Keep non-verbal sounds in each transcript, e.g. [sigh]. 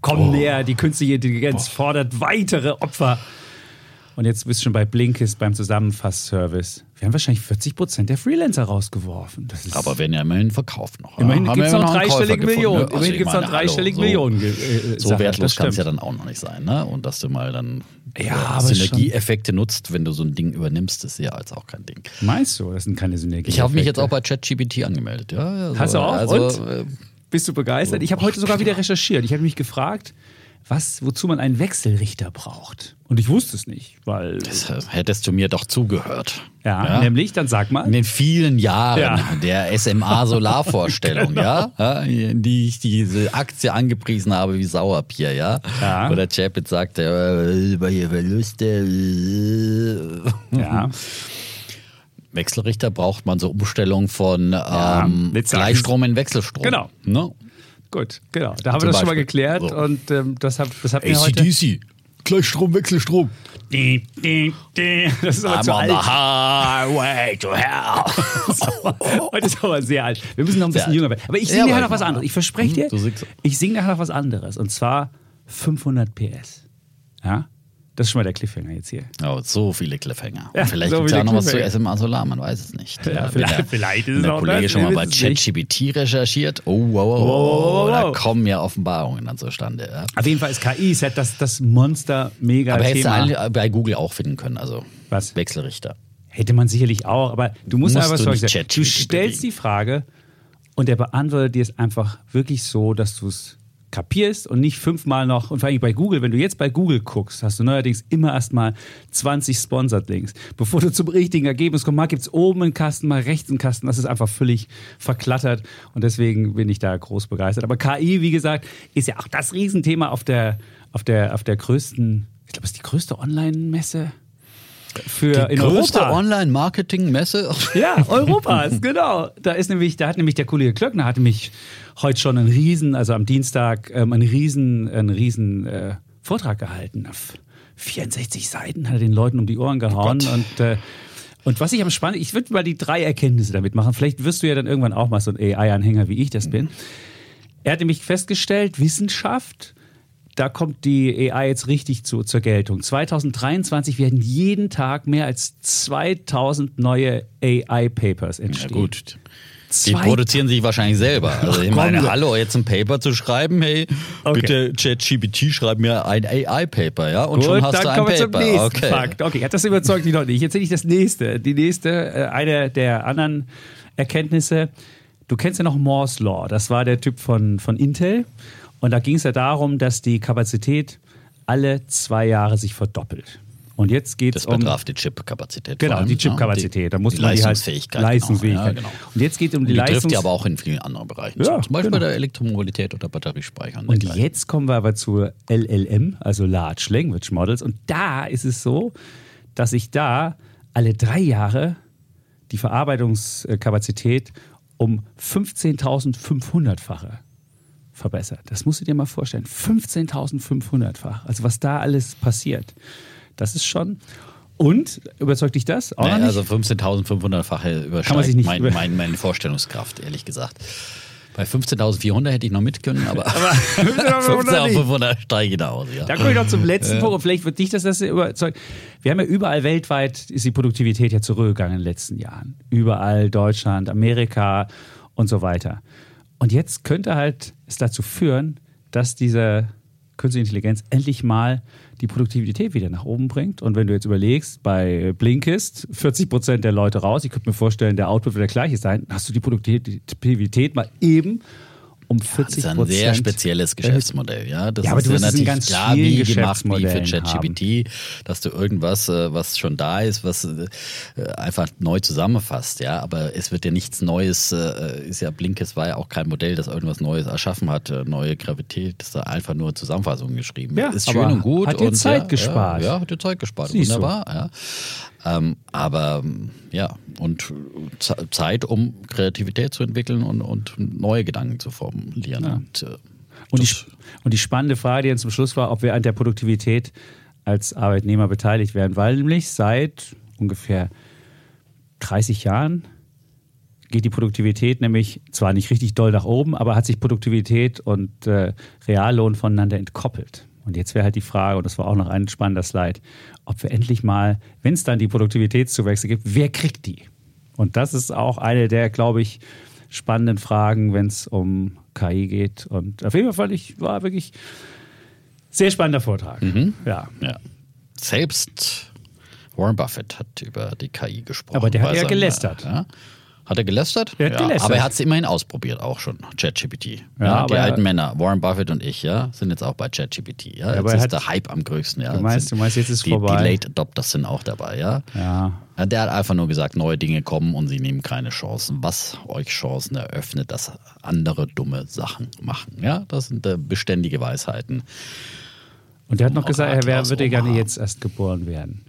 kommen näher. Die künstliche Intelligenz fordert weitere Opfer. Und jetzt bist du schon bei Blinkist beim Zusammenfassservice. Wir haben wahrscheinlich 40 Prozent der Freelancer rausgeworfen. Aber werden ja immerhin verkauft noch. immerhin gibt es noch dreistellige Millionen. ne? Also immerhin gibt es noch dreistellige hallo, Millionen. So, äh, so Sachen. wertlos kann es ja dann auch noch nicht sein. Ne? Und dass du mal dann Ja, äh, aber Synergieeffekte nutzt, wenn du so ein Ding übernimmst, ist ja als auch kein Ding. Meinst du, das sind keine Synergien? Ich habe mich jetzt auch bei ChatGPT angemeldet. Ja, ja, so, Hast du auch? Also, Und? Äh, Bist du begeistert? Ich habe heute sogar wieder recherchiert. Ich habe mich gefragt, was, wozu man einen Wechselrichter braucht. Und ich wusste es nicht, weil. das hättest du mir doch zugehört. Ja, nämlich, dann sag mal. In den vielen Jahren Ja. der SMA-Solarvorstellung, [laughs] ja, ja, in die ich diese Aktie angepriesen habe wie Sauerbier, ja. Ja. Wo der Chapit sagte, äh, über hier Verluste. äh. Ja. [laughs] Wechselrichter braucht man so Umstellung von ähm, jetzt sagen Gleichstrom in Wechselstrom. Genau. Ne? Gut, genau. Da haben Zum wir das schon mal Beispiel. geklärt So. und ähm, das, hab, das mir heute. ACDC. Gleichstrom, Wechselstrom. Die, die, die. Das ist aber I'm zu on the alt. highway to hell. [laughs] Heute ist aber sehr alt. Wir müssen noch ein bisschen jünger werden. Aber ich Ja, singe nachher aber noch was anderes. Ich verspreche dir, Hm, du singst- ich singe nachher noch was anderes. Und zwar 500 PS. Ja? Das ist schon mal der Cliffhanger jetzt hier. Oh, so viele Cliffhanger. Ja, vielleicht so gibt es ja viele noch was zu. SMA Solar, man weiß es nicht. Ja, wenn vielleicht- der, vielleicht ist es der auch Kollege das, schon mal bei. ChatGPT recherchiert. Oh, wow, wow, wow, Wow, Da kommen ja Offenbarungen dann zustande. Ja. Auf jeden Fall ist KI ist halt das, das Monster-Mega-Thema. Aber hättest du bei Google auch finden können, also Was? Wechselrichter. Hätte man sicherlich auch, aber du musst Musst einfach du sagen. Du stellst die Frage und der beantwortet dir es einfach wirklich so, dass du es kapierst und nicht fünfmal noch, und vor allem bei Google, wenn du jetzt bei Google guckst, hast du neuerdings immer erstmal 20 Sponsored Links. Bevor du zum richtigen Ergebnis kommst, mal gibt es oben einen Kasten, mal rechts einen Kasten, das ist einfach völlig verklattert und deswegen bin ich da groß begeistert. Aber KI, wie gesagt, ist ja auch das Riesenthema auf der, auf der, auf der größten, ich glaube, es ist die größte Online-Messe für Die in größte Europa. Online-Marketing-Messe. Ja, [laughs] Europas, genau. Da ist nämlich, da hat nämlich der Kollege Klöckner hat nämlich heute schon einen riesen, also am Dienstag ähm, einen riesen, einen riesen äh, Vortrag gehalten. Auf 64 Seiten hat er den Leuten um die Ohren gehauen Gott. und äh, und was ich am spannendsten, ich würde mal die drei Erkenntnisse damit machen. Vielleicht wirst du ja dann irgendwann auch mal so ein AI-Anhänger, wie ich das bin. Er hat nämlich festgestellt, Wissenschaft, da kommt die AI jetzt richtig zu, zur Geltung. 2023 werden jeden Tag mehr als 2000 neue AI-Papers Ja entstehen. gut. Die produzieren sich wahrscheinlich selber. Also ich meine, hallo, jetzt ein Paper zu schreiben, hey, Okay. bitte ChatGPT, schreib mir ein AI-Paper, ja? Und Gut, schon hast dann du ein kommen wir Paper. zum nächsten okay. Fakt. Okay, das überzeugt dich noch nicht. Jetzt sehe ich das nächste. Die nächste, äh, eine der anderen Erkenntnisse. Du kennst ja noch Moore's Law. Das war der Typ von, von Intel. Und da ging es ja darum, dass die Kapazität alle zwei Jahre sich verdoppelt. Und jetzt geht es Das um betraf die Chip-Kapazität. Genau, die ja, Chipkapazität. Da muss die man die halt- Leistungsfähigkeit. Leistungsfähigkeit. Genau, ja, genau. Und jetzt geht es um die, Die trifft Leistungs ja aber auch in vielen anderen Bereichen. Ja, zu. Zum Beispiel genau. bei der Elektromobilität oder Batteriespeichern. Und jetzt kommen wir aber zu LLM, also Large Language Models. Und da ist es so, dass sich da alle drei Jahre die Verarbeitungskapazität um 15.500-fache verbessert. Das musst du dir mal vorstellen. 15.500-fach. Also was da alles passiert. Das ist schon. Und, überzeugt dich das? Auch Nee, also 15.500-fache Kann man übersteigt nicht mein, über- mein, meine Vorstellungskraft, ehrlich gesagt. Bei 15.400 hätte ich noch mit können, aber, 15.500 steige ich da aus. Ja. Da komme ich noch zum letzten Punkt und vielleicht wird dich das, das überzeugt. Wir haben ja überall weltweit, ist die Produktivität ja zurückgegangen in den letzten Jahren. Überall, Deutschland, Amerika und so weiter. Und jetzt könnte halt es dazu führen, dass diese künstliche Intelligenz endlich mal die Produktivität wieder nach oben bringt. Und wenn du jetzt überlegst, bei Blinkist 40 Prozent der Leute raus, ich könnte mir vorstellen, der Output wird der gleiche sein, hast du die Produktivität mal eben um 40 Das ist ein sehr spezielles Geschäftsmodell, ja. Das Ja, aber ist du in natürlich ganz klar wie gemacht wie für ChatGPT, dass du irgendwas, äh, was schon da ist, was äh, einfach neu zusammenfasst, ja. Aber es wird ja nichts Neues, äh, ist ja Blinkes war ja auch kein Modell, das irgendwas Neues erschaffen hat, neue Gravität, das ist da einfach nur Zusammenfassungen geschrieben. Ja, ist schön und gut. hat dir Zeit ja, gespart. Ja, ja, hat dir Zeit gespart. Siehst du. Wunderbar, ja. Ähm, aber ja, und Ze- Zeit, um Kreativität zu entwickeln und, und neue Gedanken zu formulieren. Und, äh, Und die, und die spannende Frage, die dann zum Schluss war, ob wir an der Produktivität als Arbeitnehmer beteiligt werden, weil nämlich seit ungefähr 30 Jahren geht die Produktivität nämlich zwar nicht richtig doll nach oben, aber hat sich Produktivität und äh, Reallohn voneinander entkoppelt. Und jetzt wäre halt die Frage, und das war auch noch ein spannender Slide, ob wir endlich mal, wenn es dann die Produktivitätszuwächse gibt, wer kriegt die? Und das ist auch eine der, glaube ich, spannenden Fragen, wenn es um KI geht. Und auf jeden Fall ich, war wirklich sehr spannender Vortrag. Ja. Ja. Selbst Warren Buffett hat über die KI gesprochen. Aber der hat ja gelästert. Ja. Hat er gelästert? Der hat ja, gelästert. Aber er hat es immerhin ausprobiert, auch schon, ChatGPT. Ja, Ja, die er- alten Männer, Warren Buffett und ich, ja, sind jetzt auch bei ChatGPT. Ja, jetzt er ist hat- der Hype am größten. Ja. Du meinst- Sind- du meinst, jetzt ist die, vorbei. Die Late Adopters sind auch dabei, ja. Ja. Der hat einfach nur gesagt, neue Dinge kommen und sie nehmen keine Chancen. Was euch Chancen eröffnet, dass andere dumme Sachen machen. Ja, das sind äh, beständige Weisheiten. Und der hat noch gesagt, er würde gerne jetzt erst geboren werden.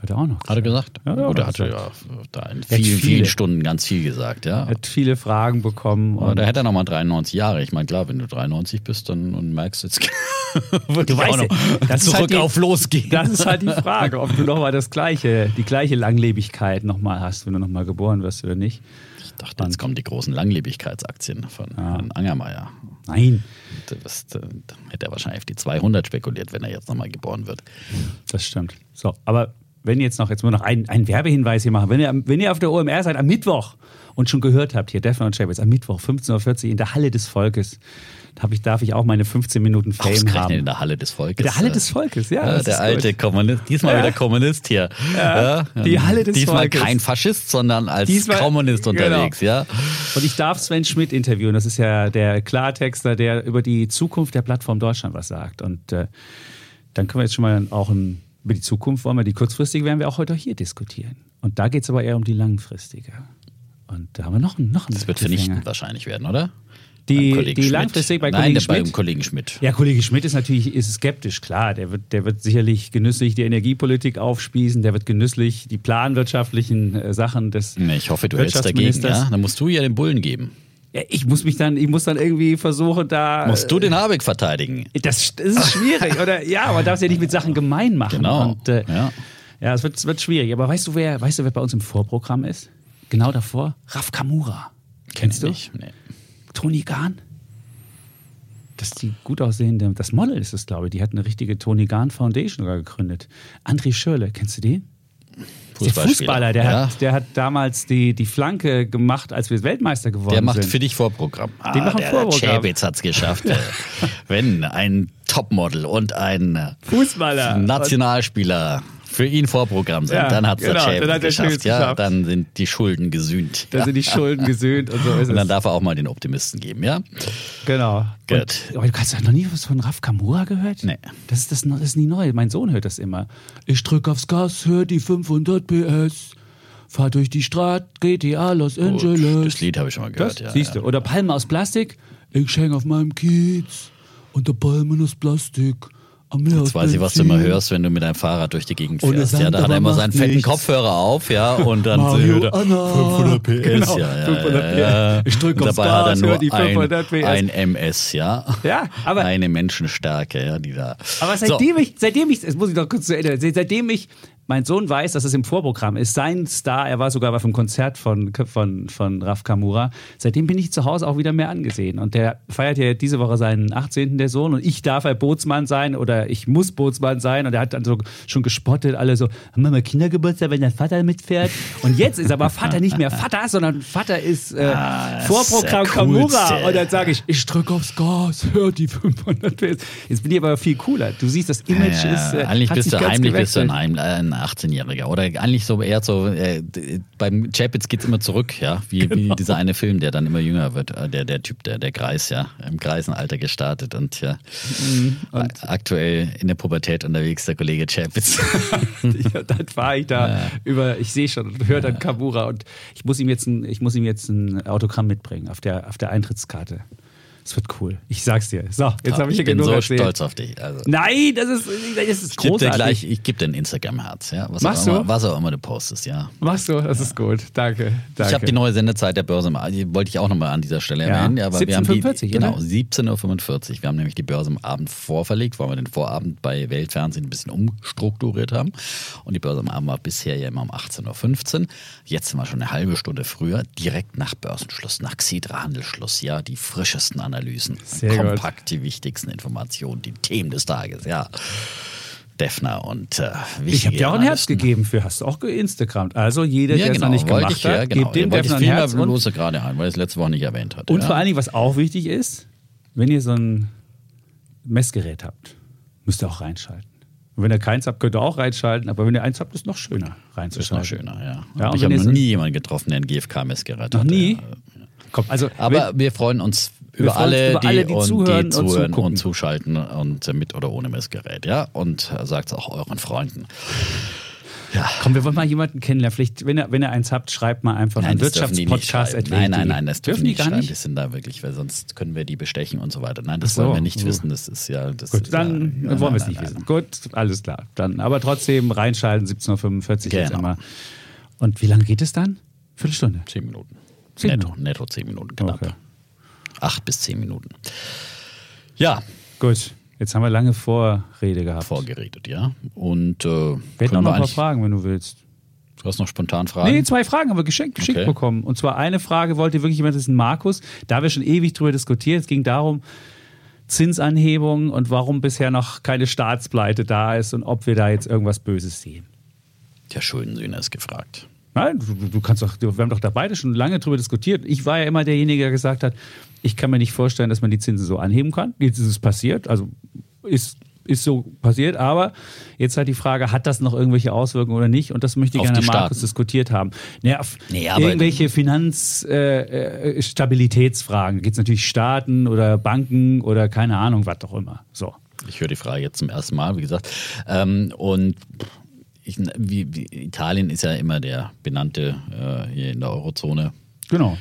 Hat er auch noch. Hat er gesagt? Ja, ja, Gut, er hat er ja da in vielen, viele. vielen Stunden ganz viel gesagt, ja. Er hat viele Fragen bekommen. Und da hätte er nochmal 93 Jahre. Ich meine, klar, wenn du 93 bist dann, und merkst, jetzt [laughs] würde ich weißt auch noch ja, das ist zurück halt die- auf losgehen. das ist halt die [laughs] Frage, ob du nochmal das gleiche, die gleiche Langlebigkeit nochmal hast, wenn du nochmal geboren wirst oder nicht. ich dachte, jetzt kommen die großen Langlebigkeitsaktien von Herrn Angermeier. Nein, Das, da hätte er wahrscheinlich auf die 200 spekuliert, wenn er jetzt nochmal geboren wird. das stimmt. So, aber wenn jetzt noch, jetzt nur noch einen, Werbehinweis hier machen, wenn ihr, wenn ihr auf der OMR seid am Mittwoch und schon gehört habt, hier Defner und Chapitz, am Mittwoch 15.40 Uhr in der Halle des Volkes, hab ich, darf ich auch meine 15 Minuten Fame haben. in der Halle des Volkes. In der Halle äh, des Volkes, ja. Ja, das der alte gut. Kommunist, diesmal Ja. wieder Kommunist hier. Ja, die Halle des Diesmal Volkes. kein Faschist, sondern als Diesmal- Kommunist genau. unterwegs, ja. Und ich darf Sven Schmidt interviewen. Das ist ja der Klartexter, der über die Zukunft der Plattform Deutschland was sagt. Und äh, dann können wir jetzt schon mal auch ein, über die Zukunft wollen wir, die kurzfristige werden wir auch heute hier diskutieren. Und da geht es aber eher um die langfristige. Und da haben wir noch, einen- noch einen Das wird vernichtend wahrscheinlich werden, oder? Die- die langfristig bei Nein, Kollegen Schmidt? beim Kollegen Schmidt. Ja, Kollege Schmidt ist natürlich ist skeptisch, klar. Der wird, der wird sicherlich genüsslich die Energiepolitik aufspießen, der wird genüsslich die planwirtschaftlichen äh, Sachen des Nee, ich hoffe, du hältst dagegen, ja? Dann musst du ja den Bullen geben. Ja, ich muss mich dann, ich muss dann irgendwie versuchen, da. Musst du den Habeck verteidigen. Das, das ist schwierig, [laughs] oder? Ja, man darf es ja nicht mit Sachen gemein machen. Genau, Und, äh, ja. ja, es wird, es wird schwierig. Aber weißt du, wer, weißt du, wer bei uns im Vorprogramm ist? Genau davor? Raf Kamura. Kennst du? Nicht. Nee. Toni Gahn? Das ist die gut aussehende, das Model ist es, glaube ich. Die hat eine richtige Toni Gahn Foundation sogar gegründet. André Schürle, kennst du den? Der Fußballer, der, ja. hat, der hat damals die, die Flanke gemacht, als wir Weltmeister geworden Der macht sind. für dich Vorprogramm. Ah, Die machen der, Vorprogramm. Hat es geschafft. [laughs] Wenn ein Topmodel und ein Fußballer. Nationalspieler für ihn Vorprogramm sind, Ja, dann hat es genau, der dann hat der geschafft. Chapitz Ja, geschafft. dann sind die Schulden gesühnt. Da sind die Schulden gesöhnt und so ist [laughs] Und dann es. darf er auch mal den Optimisten geben, ja? Genau. Gut. Und, aber du hast noch nie was von Raf Kamura gehört? Nee. Das ist, das, das ist nie neu. Mein Sohn hört das immer. Ich drück aufs Gas, hör die 500 PS. Fahr durch die Straße, GTA Los Angeles. Das Lied habe ich schon mal Das gehört, ja. siehst du. Oder Palme aus Plastik. Ich häng auf meinem Kiez. Unter Palmen aus Plastik. Jetzt weiß ich, was du immer hörst, wenn du mit deinem Fahrrad durch die Gegend fährst. Ja, da hat er immer seinen fetten nichts. Kopfhörer auf, ja, [laughs] und dann Mario er Anna. 500 PS, Genau, ja, ja, 500 ja, PS. Ich drück Und aufs dabei hat Gas, er hör nur die 500 PS. ein, ein MS, ja. Ja, aber- Eine Menschenstärke, ja, die da. Aber So. seitdem ich, seitdem ich, das muss ich noch kurz zu Ende, seitdem ich, mein Sohn weiß, dass es im Vorprogramm ist, sein Star, er war sogar auf einem Konzert von, von, von Raf Kamura, seitdem bin ich zu Hause auch wieder mehr angesehen. Und der feiert ja diese Woche seinen 18. der Sohn und ich darf ja Bootsmann sein oder ich muss Bootsmann sein und er hat dann so schon gespottet, alle so, haben wir mal Kindergeburtstag, wenn der Vater mitfährt? Und jetzt ist aber Vater nicht mehr Vater, sondern Vater ist äh, Ah, Vorprogramm ist. Kamura. Und dann sage ich, ich drücke aufs Gas, hör die 500 PS. Jetzt bin ich aber viel cooler. Du siehst, das Image Ja, ist. Äh, eigentlich hat bist sich du heimlich bist du ein, gewechselt. Ein, 18-Jähriger. Oder eigentlich so eher so, äh, beim Chapitz geht es immer zurück, ja. Wie, genau. wie, dieser eine Film, der dann immer jünger wird. Äh, der, der Typ, der, der Greis, ja. Im Greisenalter gestartet und ja. Mhm. Und aktuell in der Pubertät unterwegs, der Kollege Chapitz. [laughs] dann fahre ich da ja. über, ich sehe schon und höre dann Kabura und ich muss ihm jetzt ein, ich muss ihm jetzt ein Autogramm mitbringen auf der, auf der Eintrittskarte. Es wird cool. Ich sag's dir. So, jetzt habe ich, ich bin genug so erzählt. stolz auf dich. Also. Nein, das ist, das ist ich großartig. Geb gleich, ich gebe dir ein Instagram-Herz, ja. Was Machst auch du? Immer, was auch immer du postest, ja. Machst du? Das ja. ist gut. Danke. Danke. Ich habe die neue Sendezeit der Börse, die wollte ich auch nochmal an dieser Stelle erwähnen. Ja, aber 17.45 Uhr, Genau, 17.45 Uhr. Wir haben nämlich die Börse am Abend vorverlegt, weil wir den Vorabend bei Weltfernsehen ein bisschen umstrukturiert haben. Und die Börse am Abend war bisher ja immer um 18.15 Uhr. Jetzt sind wir schon eine halbe Stunde früher, direkt nach Börsenschluss, nach Xidra-Handelsschluss, ja, die frischesten Analysen. Sehr kompakt die wichtigsten Informationen, die Themen des Tages, ja. Defner und äh, Ich habe dir auch ein Herz gegeben für, hast du auch geinstagrammt. Also jeder, ja, der genau, es noch nicht gemacht ich, ja, hat, genau. gebt dem Defner ein ich Herz. Und, lose gerade ein, weil es letzte Woche nicht erwähnt hat. und ja. vor allen Dingen, was auch wichtig ist, wenn ihr so ein Messgerät habt, müsst ihr auch reinschalten. Und wenn ihr keins habt, könnt ihr auch reinschalten. Aber wenn ihr eins habt, ist es noch schöner reinzuschalten. Ist noch schöner, ja. ja ich habe noch nie jemanden getroffen, der ein GFK-Messgerät hat. Noch nie? Komm, also, Aber wir freuen uns über, alle, über alle, die und, zuhören die und zuhören und zuschalten und mit oder ohne Messgerät, ja. Und sagt es auch euren Freunden. Ja. Komm, wir wollen mal jemanden kennenlernen. Vielleicht, wenn ihr, wenn ihr eins habt, schreibt mal einfach Nein, die nicht Wirtschaftspodcast. Nein, nein, nein, das dürfen, die nicht schreiben. Die sind da wirklich, weil sonst können wir die bestechen und so weiter. Nein, das so. wollen wir nicht Oh. wissen. Das ist ja. Das Gut, ist dann ja, wollen wir es nein, nicht nein, wissen. Gut, alles klar. Dann, aber trotzdem reinschalten, 17.45 Uhr jetzt Genau. immer. Und wie lange geht es dann? Viertelstunde. Zehn Minuten. Zehn netto, Minuten. netto zehn Minuten, knapp. Okay. Acht bis zehn Minuten. Ja, Gut, jetzt haben wir lange Vorrede gehabt. vorgeredet, ja. Und äh, Wir hätten auch noch ein paar Fragen, wenn du willst. Du hast noch spontan Fragen? Nee, zwei Fragen haben wir geschenkt, geschickt Okay. bekommen. Und zwar eine Frage wollte wirklich jemand, ein Markus. Da wir schon ewig drüber diskutiert. Es ging darum, Zinsanhebung und warum bisher noch keine Staatspleite da ist und ob wir da jetzt irgendwas Böses sehen. Der Schuldensühner ist gefragt. Nein, du, du kannst doch, wir haben doch da beide schon lange drüber diskutiert. Ich war ja immer derjenige, der gesagt hat, ich kann mir nicht vorstellen, dass man die Zinsen so anheben kann. Jetzt ist es passiert, also ist, ist so passiert, aber jetzt halt die Frage, hat das noch irgendwelche Auswirkungen oder nicht? Und das möchte ich Auf gerne Markus diskutiert haben. Naja, Nee, irgendwelche Finanzstabilitätsfragen. Äh, Stabilitätsfragen. Geht es natürlich Staaten oder Banken oder keine Ahnung, was auch immer. So. Ich höre die Frage jetzt zum ersten Mal, wie gesagt. Ähm, und ich, wie, wie, Italien ist ja immer der benannte äh, hier in der Eurozone Genau.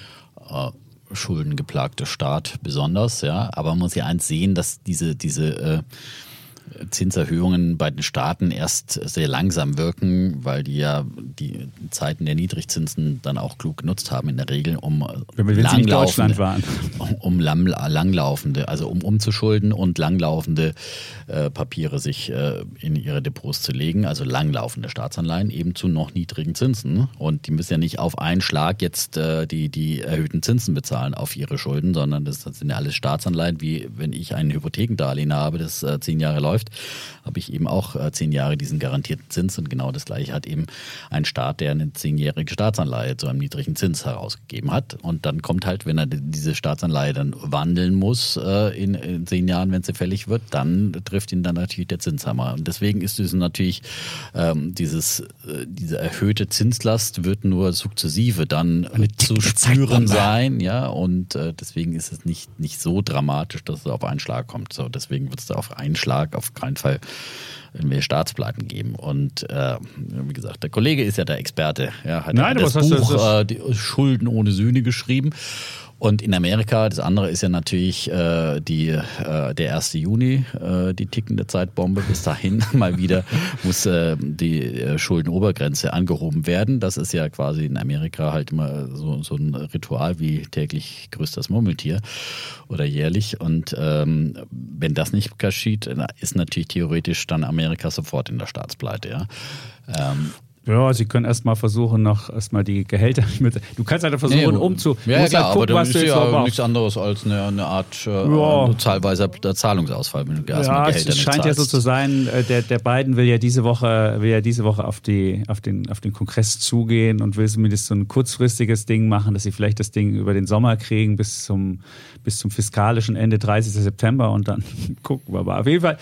äh, schuldengeplagte Staat besonders, ja. Aber man muss ja eins sehen, dass diese, diese äh, Zinserhöhungen bei den Staaten erst sehr langsam wirken, weil die ja die Zeiten der Niedrigzinsen dann auch klug genutzt haben in der Regel, um Wenn wir- Deutschland waren. [laughs] um lang, langlaufende, also um umzuschulden und langlaufende äh, Papiere sich äh, in ihre Depots zu legen, also langlaufende Staatsanleihen eben zu noch niedrigen Zinsen. Und die müssen ja nicht auf einen Schlag jetzt äh, die, die erhöhten Zinsen bezahlen auf ihre Schulden, sondern das, das sind ja alles Staatsanleihen, wie wenn ich ein Hypothekendarlehen habe, das äh, zehn Jahre läuft, habe ich eben auch äh, zehn Jahre diesen garantierten Zins und genau das gleiche hat eben ein Staat, der eine zehnjährige Staatsanleihe zu einem niedrigen Zins herausgegeben hat. Und dann kommt halt, wenn er die- diese Staatsanleihe dann wandeln muss äh, in, in zehn Jahren, wenn sie fällig wird, dann trifft ihn dann natürlich der Zinshammer. Und deswegen ist es natürlich ähm, dieses, äh, diese erhöhte Zinslast wird nur sukzessive dann zu spüren sein, ja. Und äh, deswegen ist es nicht, nicht so dramatisch, dass es auf einen Schlag kommt. So, deswegen wird es da auf einen Schlag auf keinen Fall wir Staatspleiten geben. Und äh, wie gesagt, der Kollege ist ja der Experte. Ja, hat Nein, das was hast du- Buch das- äh, die Schulden ohne Sühne geschrieben. Und in Amerika, das andere ist ja natürlich äh, die, äh, der 1. Juni, äh, die tickende Zeitbombe. Bis dahin [laughs] mal wieder muss äh, die äh, Schuldenobergrenze angehoben werden. Das ist ja quasi in Amerika halt immer so, so ein Ritual wie täglich grüßt das Murmeltier oder jährlich. Und ähm, wenn das nicht geschieht, ist natürlich theoretisch dann Amerika sofort in der Staatspleite. Ja. Ähm, Ja, sie können erstmal versuchen, noch erstmal die Gehälter [laughs] mit. Du kannst halt versuchen, Nee, umzu. Ja, musst ja, klar, halt gucken, aber was du ist ja noch nichts anderes als eine, eine Art äh, Ja. zahlweiser Zahlungsausfall, wenn du erstmal Ja, Gehälter es scheint ja so zu sein, äh, der, der Biden will ja diese Woche, will ja diese Woche auf, die, auf, den, auf den Kongress zugehen und will zumindest so ein kurzfristiges Ding machen, dass sie vielleicht das Ding über den Sommer kriegen bis zum, bis zum fiskalischen Ende 30. September und dann [laughs] gucken wir mal. Auf jeden Fall.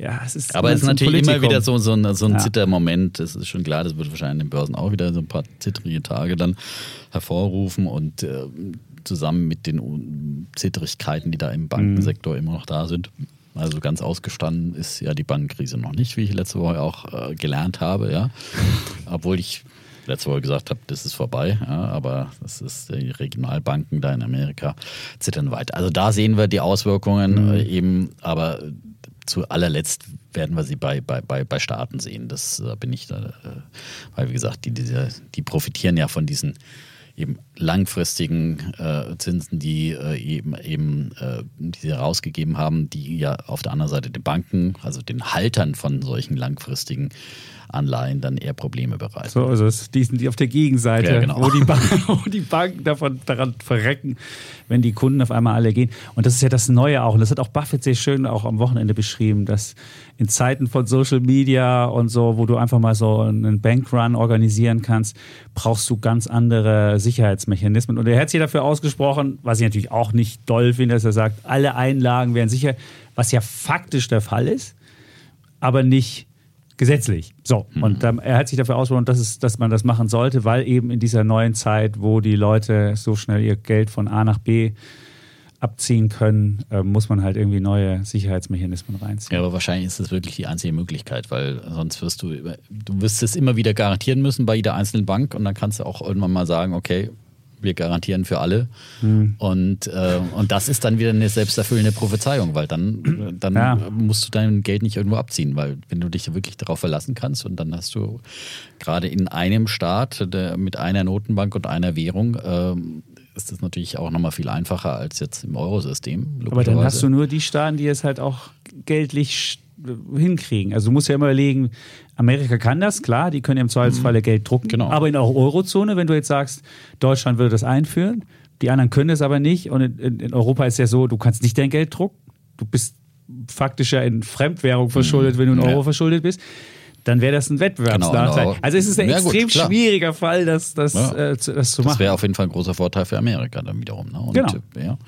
Ja, es ist. Aber es ist natürlich immer Politikum. wieder so, so ein, so ein Ja. Zittermoment. Das ist schon klar, das wird wahrscheinlich in den Börsen auch wieder so ein paar zittrige Tage dann hervorrufen und äh, zusammen mit den Zittrigkeiten, die da im Bankensektor immer noch da sind. Also ganz ausgestanden ist ja die Bankenkrise noch nicht, wie ich letzte Woche auch äh, gelernt habe, ja. [laughs] Obwohl ich letzte Woche gesagt habe, das ist vorbei, ja, aber das ist die Regionalbanken da in Amerika zittern weiter. Also da sehen wir die Auswirkungen äh, eben, aber zu allerletzt werden wir sie bei, bei, bei, bei Staaten sehen. Das äh, bin ich äh, weil wie gesagt, die, diese, die profitieren ja von diesen eben langfristigen äh, Zinsen, die äh, eben, eben äh, die sie herausgegeben haben, die ja auf der anderen Seite den Banken, also den Haltern von solchen langfristigen Anleihen dann eher Probleme bereiten. So, also es, die sind die auf der Gegenseite, Ja, genau. wo, die Banken, [laughs] wo die Banken davon daran verrecken, wenn die Kunden auf einmal alle gehen. Und das ist ja das Neue auch. Und das hat auch Buffett sehr schön auch am Wochenende beschrieben, dass in Zeiten von Social Media und so, wo du einfach mal so einen Bankrun organisieren kannst, brauchst du ganz andere Sicherheitsmechanismen. Und er hat sich dafür ausgesprochen, was ich natürlich auch nicht doll finde, dass er sagt, alle Einlagen wären sicher, was ja faktisch der Fall ist, aber nicht gesetzlich. So, und ähm, er hat sich dafür ausgesprochen, dass, es, dass man das machen sollte, weil eben in dieser neuen Zeit, wo die Leute so schnell ihr Geld von A nach B abziehen können, äh, muss man halt irgendwie neue Sicherheitsmechanismen reinziehen. Ja, aber wahrscheinlich ist das wirklich die einzige Möglichkeit, weil sonst wirst du, du wirst es immer wieder garantieren müssen bei jeder einzelnen Bank und dann kannst du auch irgendwann mal sagen, okay, wir garantieren für alle. Hm. Und, äh, und das ist dann wieder eine selbsterfüllende Prophezeiung, weil dann, dann Ja. musst du dein Geld nicht irgendwo abziehen, weil wenn du dich wirklich darauf verlassen kannst und dann hast du gerade in einem Staat der, mit einer Notenbank und einer Währung, ähm, ist das natürlich auch nochmal viel einfacher als jetzt im Eurosystem. Aber dann hast du nur die Staaten, die es halt auch geldlich hinkriegen. Also du musst ja immer überlegen, Amerika kann das, klar, die können ja im Zweifelsfalle Geld drucken. Genau. Aber in der Eurozone, wenn du jetzt sagst, Deutschland würde das einführen, die anderen können es aber nicht. Und in, in, Europa ist ja so, du kannst nicht dein Geld drucken. Du bist faktisch ja in Fremdwährung verschuldet, wenn du in Ja. Euro verschuldet bist. Dann wäre das ein Wettbewerbsnachteil. Genau, genau. Also es ist ein Ja, gut, extrem klar. schwieriger Fall, das, das, Ja. äh, zu, das zu Das machen. wäre auf jeden Fall ein großer Vorteil für Amerika dann wiederum. Ne? Und, Genau. Ja.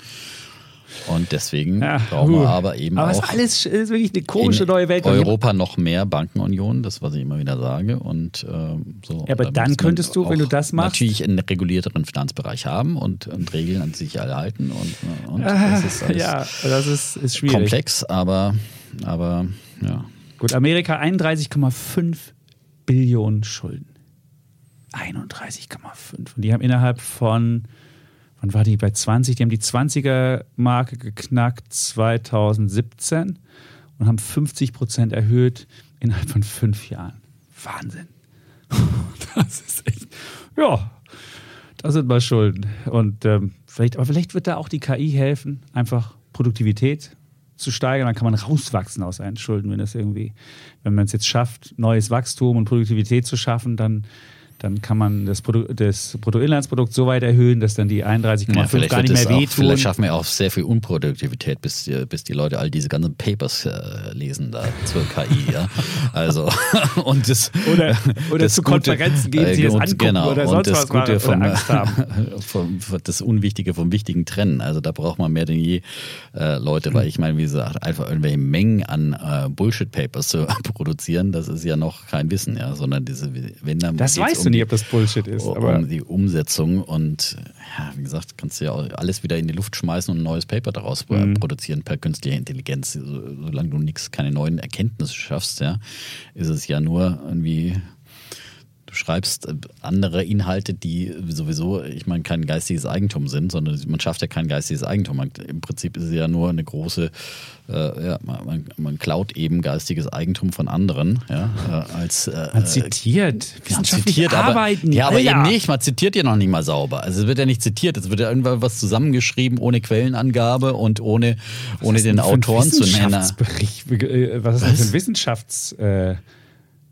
Und deswegen Ja, brauchen wir aber eben aber es auch ist alles ist wirklich eine komische neue Welt. Europa noch mehr Bankenunion, das was ich immer wieder sage. Und, ähm, so, Ja, aber Da dann man könntest du, wenn du das machst- Natürlich einen regulierteren Finanzbereich haben und, und Regeln an sich alle halten. Und, und Ah, das ist alles ja, das ist, ist schwierig. komplex, aber, aber ja. Gut, Amerika 31,5 Billionen Schulden. 31,5. Und die haben innerhalb von, wann war die bei 20? Die haben die 20er-Marke geknackt 2017 und haben 50 Prozent erhöht innerhalb von fünf Jahren. Wahnsinn. [laughs] Das ist echt, ja, das sind mal Schulden. Und ähm, vielleicht, aber vielleicht wird da auch die KI helfen, einfach Produktivität zu steigern. Dann kann man rauswachsen aus seinen Schulden, wenn das irgendwie, wenn man es jetzt schafft, neues Wachstum und Produktivität zu schaffen, dann, dann kann man das, Produ das Bruttoinlandsprodukt so weit erhöhen, dass dann die 31,5 Ja, gar nicht mehr auch, wehtun. vielleicht schaffen wir auch sehr viel Unproduktivität, bis die, bis die Leute all diese ganzen Papers äh, lesen da zur KI. Ja? [laughs] Also, [laughs] und das, Oder- oder das zu Konferenzen gehen, sie das und, angucken genau, oder und sonst das was Gute machen vom, Angst haben. [laughs] vom, das Unwichtige vom Wichtigen trennen. Also da braucht man mehr denn je äh, Leute, weil ich meine, wie gesagt, einfach irgendwelche Mengen an äh, Bullshit-Papers zu produzieren, das ist ja noch kein Wissen, ja, sondern diese, wenn dann das weißt um du nicht, ob das Bullshit ist. um Aber die Umsetzung und ja, wie gesagt, kannst du ja alles wieder in die Luft schmeißen und ein neues Paper daraus Mhm. produzieren per künstlicher Intelligenz. So, solange du nichts, keine neuen Erkenntnisse schaffst, ja, ist es ja nur irgendwie du schreibst äh, andere Inhalte, die sowieso, ich meine, kein geistiges Eigentum sind, sondern man schafft ja kein geistiges Eigentum. Man, Im Prinzip ist es ja nur eine große, äh, ja, man, man klaut eben geistiges Eigentum von anderen, ja, äh, als äh, man zitiert. man zitiert, aber, Arbeiten. ja, aber Alter. eben nicht. Man zitiert ja noch nicht mal sauber. Also es wird ja nicht zitiert. Es wird ja irgendwann was zusammengeschrieben ohne Quellenangabe und ohne, ohne den denn Autoren zu nennen. Äh, was ist das für ein Wissenschaftsbegriff?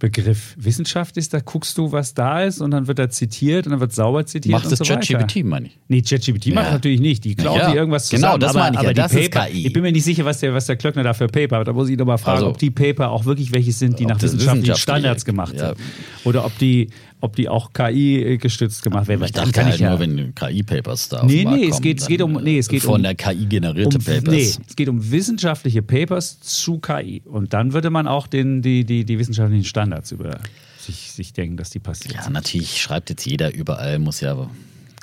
Begriff? Wissenschaft ist, da guckst du, was da ist und dann wird da zitiert und dann wird sauber zitiert. Macht und das so. ChatGPT, meine ich. Nee, ChatGPT macht Ja. natürlich nicht. Die klaut Ja, dir irgendwas genau, zusammen. das aber, meine ich ja. aber die Das ist Paper, ich bin mir nicht sicher, was der, was der Klöckner da für Paper hat. Da muss ich nochmal fragen, Also, ob die Paper auch wirklich welche sind, die nach wissenschaftlichen wissenschaftliche- Standards gemacht ja. sind. Oder ob die, ob die auch KI gestützt gemacht werden. Ich dachte kann halt ich ja, nur, wenn KI-Papers da Nee, nee, es geht- es geht um- nee, es geht von um- der KI generierte um, Papers. Nee, es geht um wissenschaftliche Papers zu KI. Und dann würde man auch den, die, die, die wissenschaftlichen Standards über sich, sich denken, dass die passieren. Ja, natürlich schreibt jetzt jeder überall, muss ja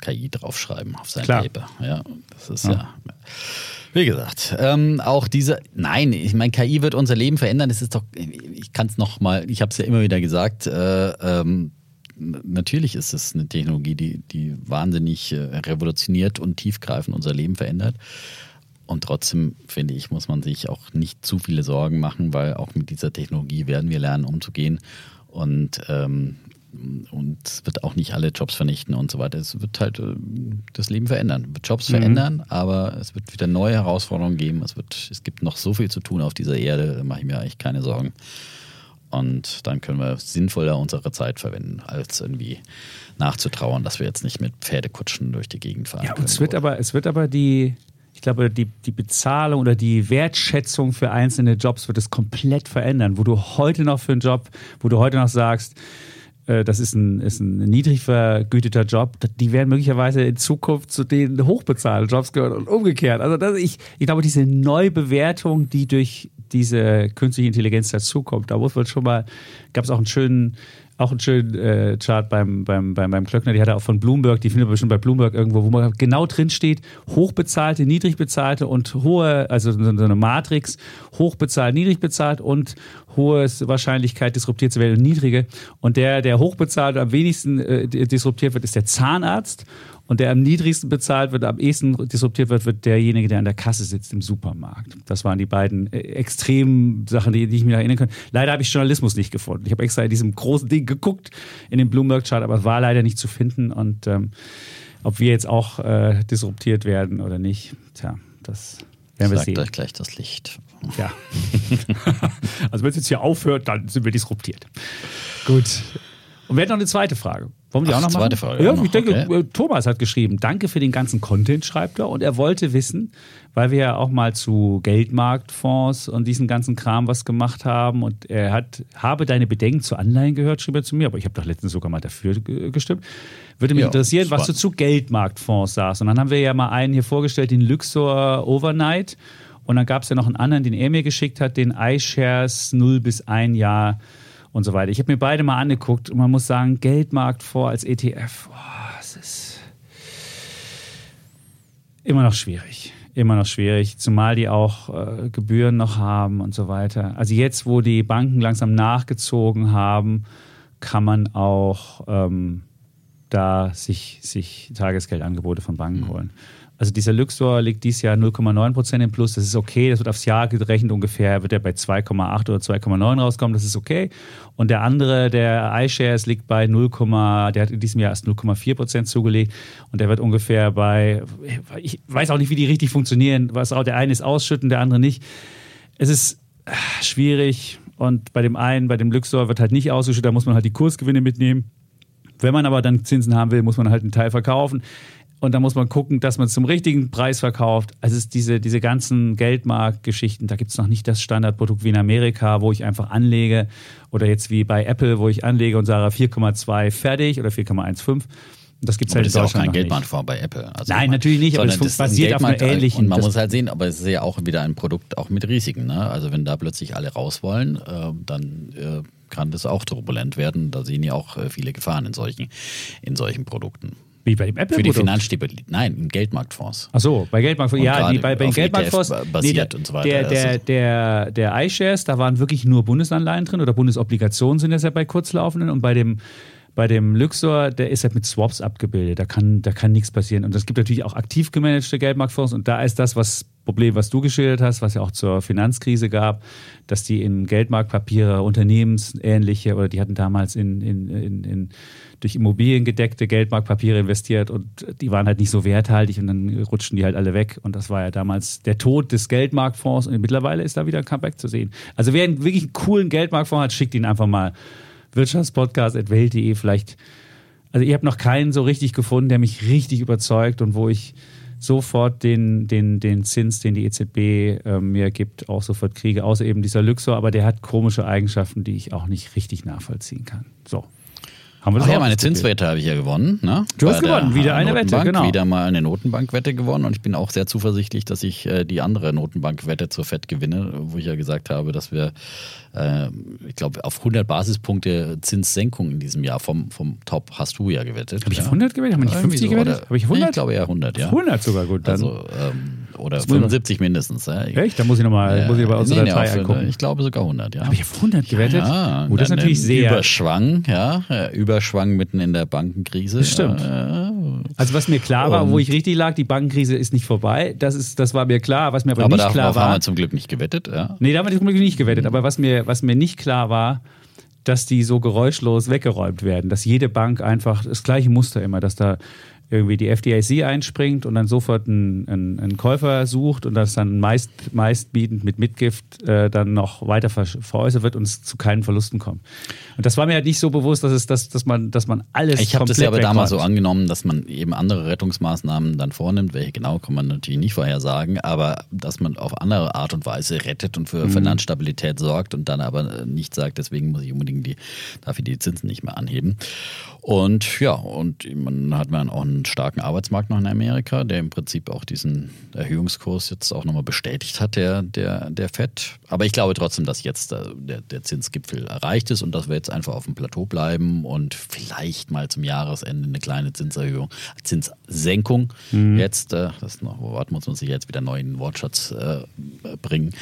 KI draufschreiben auf sein Klar. Paper. Ja, das ist ja. Wie gesagt, ähm, auch diese, nein, ich meine, KI wird unser Leben verändern. Es ist doch, ich kann es noch mal, ich habe es ja immer wieder gesagt, äh, ähm, natürlich ist es eine Technologie, die, die wahnsinnig äh, revolutioniert und tiefgreifend unser Leben verändert. Und trotzdem, finde ich, muss man sich auch nicht zu viele Sorgen machen, weil auch mit dieser Technologie werden wir lernen, umzugehen. Und, ähm, und es wird auch nicht alle Jobs vernichten und so weiter. Es wird halt äh, das Leben verändern, wird Jobs verändern, aber es wird wieder neue Herausforderungen geben. Es, wird, es gibt noch so viel zu tun auf dieser Erde, da mache ich mir eigentlich keine Sorgen. Und dann können wir sinnvoller unsere Zeit verwenden, als irgendwie nachzutrauern, dass wir jetzt nicht mit Pferdekutschen durch die Gegend fahren. Ja, können. es wird aber, es wird aber die, ich glaube, die, die Bezahlung oder die Wertschätzung für einzelne Jobs wird es komplett verändern. Wo du heute noch für einen Job, wo du heute noch sagst, äh, das ist ein, ist ein niedrig vergüteter Job, die werden möglicherweise in Zukunft zu den hochbezahlten Jobs gehören und umgekehrt. Also das, ich, ich glaube, diese Neubewertung, die durch diese künstliche Intelligenz dazukommt, da muss man schon mal, gab es auch einen schönen auch einen schönen äh, Chart beim, beim, beim, beim Klöckner, die hat er auch von Bloomberg, die findet man bestimmt bei Bloomberg irgendwo, wo man genau drin steht, hochbezahlte, niedrigbezahlte und hohe, also so eine Matrix, hochbezahlt, niedrigbezahlt und hohe Wahrscheinlichkeit disruptiert zu werden und niedrige. Und der, der hochbezahlt am wenigsten äh, disruptiert wird, ist der Zahnarzt. Und der am niedrigsten bezahlt wird, am ehesten disruptiert wird, wird derjenige, der an der Kasse sitzt im Supermarkt. Das waren die beiden äh, extremen Sachen, die, die ich mir erinnern kann. Leider habe ich Journalismus nicht gefunden. Ich habe extra in diesem großen Ding geguckt, in dem Bloomberg-Chart, aber es war leider nicht zu finden. Und ähm, ob wir jetzt auch äh, disruptiert werden oder nicht, tja, das werden wir Sagt sehen. euch gleich das Licht. Ja. [laughs] also wenn es jetzt hier aufhört, dann sind wir disruptiert. Gut. Und wir hätten noch eine zweite Frage. Wollen wir die Ach, auch noch machen? zweite Frage Ja, noch, ich denke, okay. äh, Thomas hat geschrieben, danke für den ganzen Content, schreibt er. Und er wollte wissen, weil wir ja auch mal zu Geldmarktfonds und diesen ganzen Kram was gemacht haben. Und er hat, habe deine Bedenken zu Anleihen gehört, schrieb er zu mir, aber ich habe doch letztens sogar mal dafür ge- gestimmt. Würde mich Ja, interessieren, was du spannend. zu Geldmarktfonds sagst. Und dann haben wir ja mal einen hier vorgestellt, den Luxor Overnight. Und dann gab es ja noch einen anderen, den er mir geschickt hat, den iShares 0 bis 1 Jahr und so weiter. Ich habe mir beide mal angeguckt und man muss sagen, Geldmarktfonds als ETF, oh, es ist immer noch schwierig. Immer noch schwierig, zumal die auch äh, Gebühren noch haben und so weiter. Also jetzt, wo die Banken langsam nachgezogen haben, kann man auch ähm, da sich, sich Tagesgeldangebote von Banken holen. Also dieser Luxor liegt dieses Jahr 0,9 Prozent im Plus. Das ist okay. Das wird aufs Jahr gerechnet ungefähr, wird er bei 2,8 oder 2,9 rauskommen. Das ist okay. Und der andere, der iShares, liegt bei 0, der hat in diesem Jahr erst 0,4 Prozent zugelegt. Und der wird ungefähr bei, ich weiß auch nicht, wie die richtig funktionieren. Was auch, der eine ist ausschütten, der andere nicht. Es ist äh, schwierig. Und bei dem einen, bei dem Luxor wird halt nicht ausgeschüttet. Da muss man halt die Kursgewinne mitnehmen. Wenn man aber dann Zinsen haben will, muss man halt einen Teil verkaufen. Und dann muss man gucken, dass man es zum richtigen Preis verkauft. Also es ist diese, diese ganzen Geldmarktgeschichten, da gibt es noch nicht das Standardprodukt wie in Amerika, wo ich einfach anlege. Oder jetzt wie bei Apple, wo ich anlege und sage 4,2 fertig oder 4,15. Das gibt es halt das in ist ja auch kein. Geldmarktfonds bei Apple. Also Nein, natürlich nicht, aber es basiert auf einer ähnlichen- Und man muss halt sehen, aber es ist ja auch wieder ein Produkt auch mit Risiken. Ne? Also wenn da plötzlich alle raus wollen, äh, dann äh, kann das auch turbulent werden. Da sehen ja auch äh, viele Gefahren in solchen, in solchen Produkten. Wie bei dem Apple Für die. Finanzstabilität. Nein, in Geldmarktfonds. Ach so, bei Geldmarktfonds. Und Ja, die, bei, bei den auf Geldmarktfonds. Basiert und so weiter. Der, der, Also- der, der iShares, da waren wirklich nur Bundesanleihen drin oder Bundesobligationen sind das ja bei kurzlaufenden. Und bei dem, bei dem Luxor, der ist halt mit Swaps abgebildet. Da kann, da kann nichts passieren. Und es gibt natürlich auch aktiv gemanagte Geldmarktfonds. Und da ist das, was Problem, was du geschildert hast, was ja auch zur Finanzkrise gab, dass die in Geldmarktpapiere, unternehmensähnliche, oder die hatten damals in, in, in, in durch Immobilien gedeckte Geldmarktpapiere investiert und die waren halt nicht so werthaltig und dann rutschten die halt alle weg. Und das war ja damals der Tod des Geldmarktfonds und mittlerweile ist da wieder ein Comeback zu sehen. Also wer einen wirklich coolen Geldmarktfonds hat, schickt ihn einfach mal wirtschaftspodcast.welt.de vielleicht. Also ich habe noch keinen so richtig gefunden, der mich richtig überzeugt und wo ich sofort den, den, den Zins, den die EZB äh, mir gibt, auch sofort kriege, außer eben dieser Luxor, aber der hat komische Eigenschaften, die ich auch nicht richtig nachvollziehen kann. So, Haben wir das Ach ja, meine. Zinswette habe ich ja gewonnen. Ne? Du hast Bei der gewonnen, wieder eine Wette, genau. Wieder mal eine Notenbankwette gewonnen und ich bin auch sehr zuversichtlich, dass ich äh, die andere Notenbankwette zur FED gewinne, wo ich ja gesagt habe, dass wir, äh, ich glaube, auf 100 Basispunkte Zinssenkung in diesem Jahr vom, vom Top hast du ja gewettet. Habe ich auf 100 gewettet? Haben wir nicht Irgendwie 50 so, gewettet? Habe ich auf Nee, 100? Ich glaube eher 100, ja. 100 sogar, gut. Dann. Also, ähm, oder muss man- 75 mindestens. Ja. Echt? Da muss ich nochmal muss ich bei unserer nee, nee, Datei auf, angucken. Ich glaube sogar 100, ja. Habe ich auf 100 gewettet? Ja, oh, das ist natürlich sehr. Überschwang, ja, Überschwang mitten in der Bankenkrise. Das stimmt. Äh, Also was mir klar war, Und- wo ich richtig lag, die Bankenkrise ist nicht vorbei. Das, ist, das war mir klar. Was mir aber, aber nicht klar darauf haben war. wir zum Glück nicht gewettet. Ja. Nee, da haben wir zum Glück nicht gewettet. Aber was mir, was mir nicht klar war, dass die so geräuschlos weggeräumt werden. Dass jede Bank einfach das gleiche Muster immer, dass da irgendwie die FDIC einspringt und dann sofort einen, einen, einen Käufer sucht und das dann meist, meistbietend mit Mitgift äh, dann noch weiter ver veräußert wird und es zu keinen Verlusten kommt. Und das war mir halt nicht so bewusst, dass, es, dass, dass, man, dass man alles Ich habe das ja aber damals so angenommen, dass man eben andere Rettungsmaßnahmen dann vornimmt. Welche genau kann man natürlich nicht vorhersagen, aber dass man auf andere Art und Weise rettet und für Mhm. Finanzstabilität sorgt und dann aber nicht sagt, deswegen muss ich unbedingt die, darf ich die Zinsen nicht mehr anheben. Und ja, und man hat man auch einen starken Arbeitsmarkt noch in Amerika, der im Prinzip auch diesen Erhöhungskurs jetzt auch nochmal bestätigt hat, der, der, der FED. Aber ich glaube trotzdem, dass jetzt äh, der, der Zinsgipfel erreicht ist und dass wir jetzt einfach auf dem Plateau bleiben und vielleicht mal zum Jahresende eine kleine Zinserhöhung, Zinssenkung jetzt, äh, das noch, warten muss man sich jetzt wieder neuen Wortschatz äh, bringen,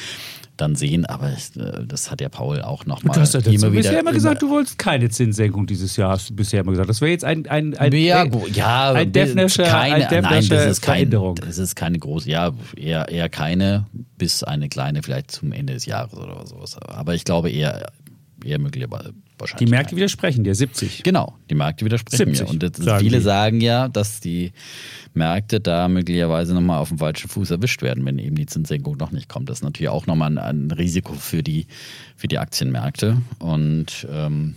dann sehen. Aber äh, das hat ja Paul auch nochmal Du hast ja immer bisher immer gesagt, du wolltest keine Zinssenkung dieses Jahr, hast du bisher immer gesagt. Das wäre jetzt ein, ein, ein, ja, ein, ja, ein Defnischer, keine, ein nein, das ist kein, Veränderung. Das ist keine große, ja, eher, eher keine, bis eine kleine vielleicht zum Ende des Jahres oder sowas. Aber ich glaube eher, eher möglicherweise wahrscheinlich. Die Märkte widersprechen dir, 70. Genau, die Märkte widersprechen 70, mir. Und sagen viele die. sagen ja, dass die Märkte da möglicherweise nochmal auf dem falschen Fuß erwischt werden, wenn eben die Zinssenkung noch nicht kommt. Das ist natürlich auch nochmal ein, ein Risiko für die, für die Aktienmärkte. Und ähm,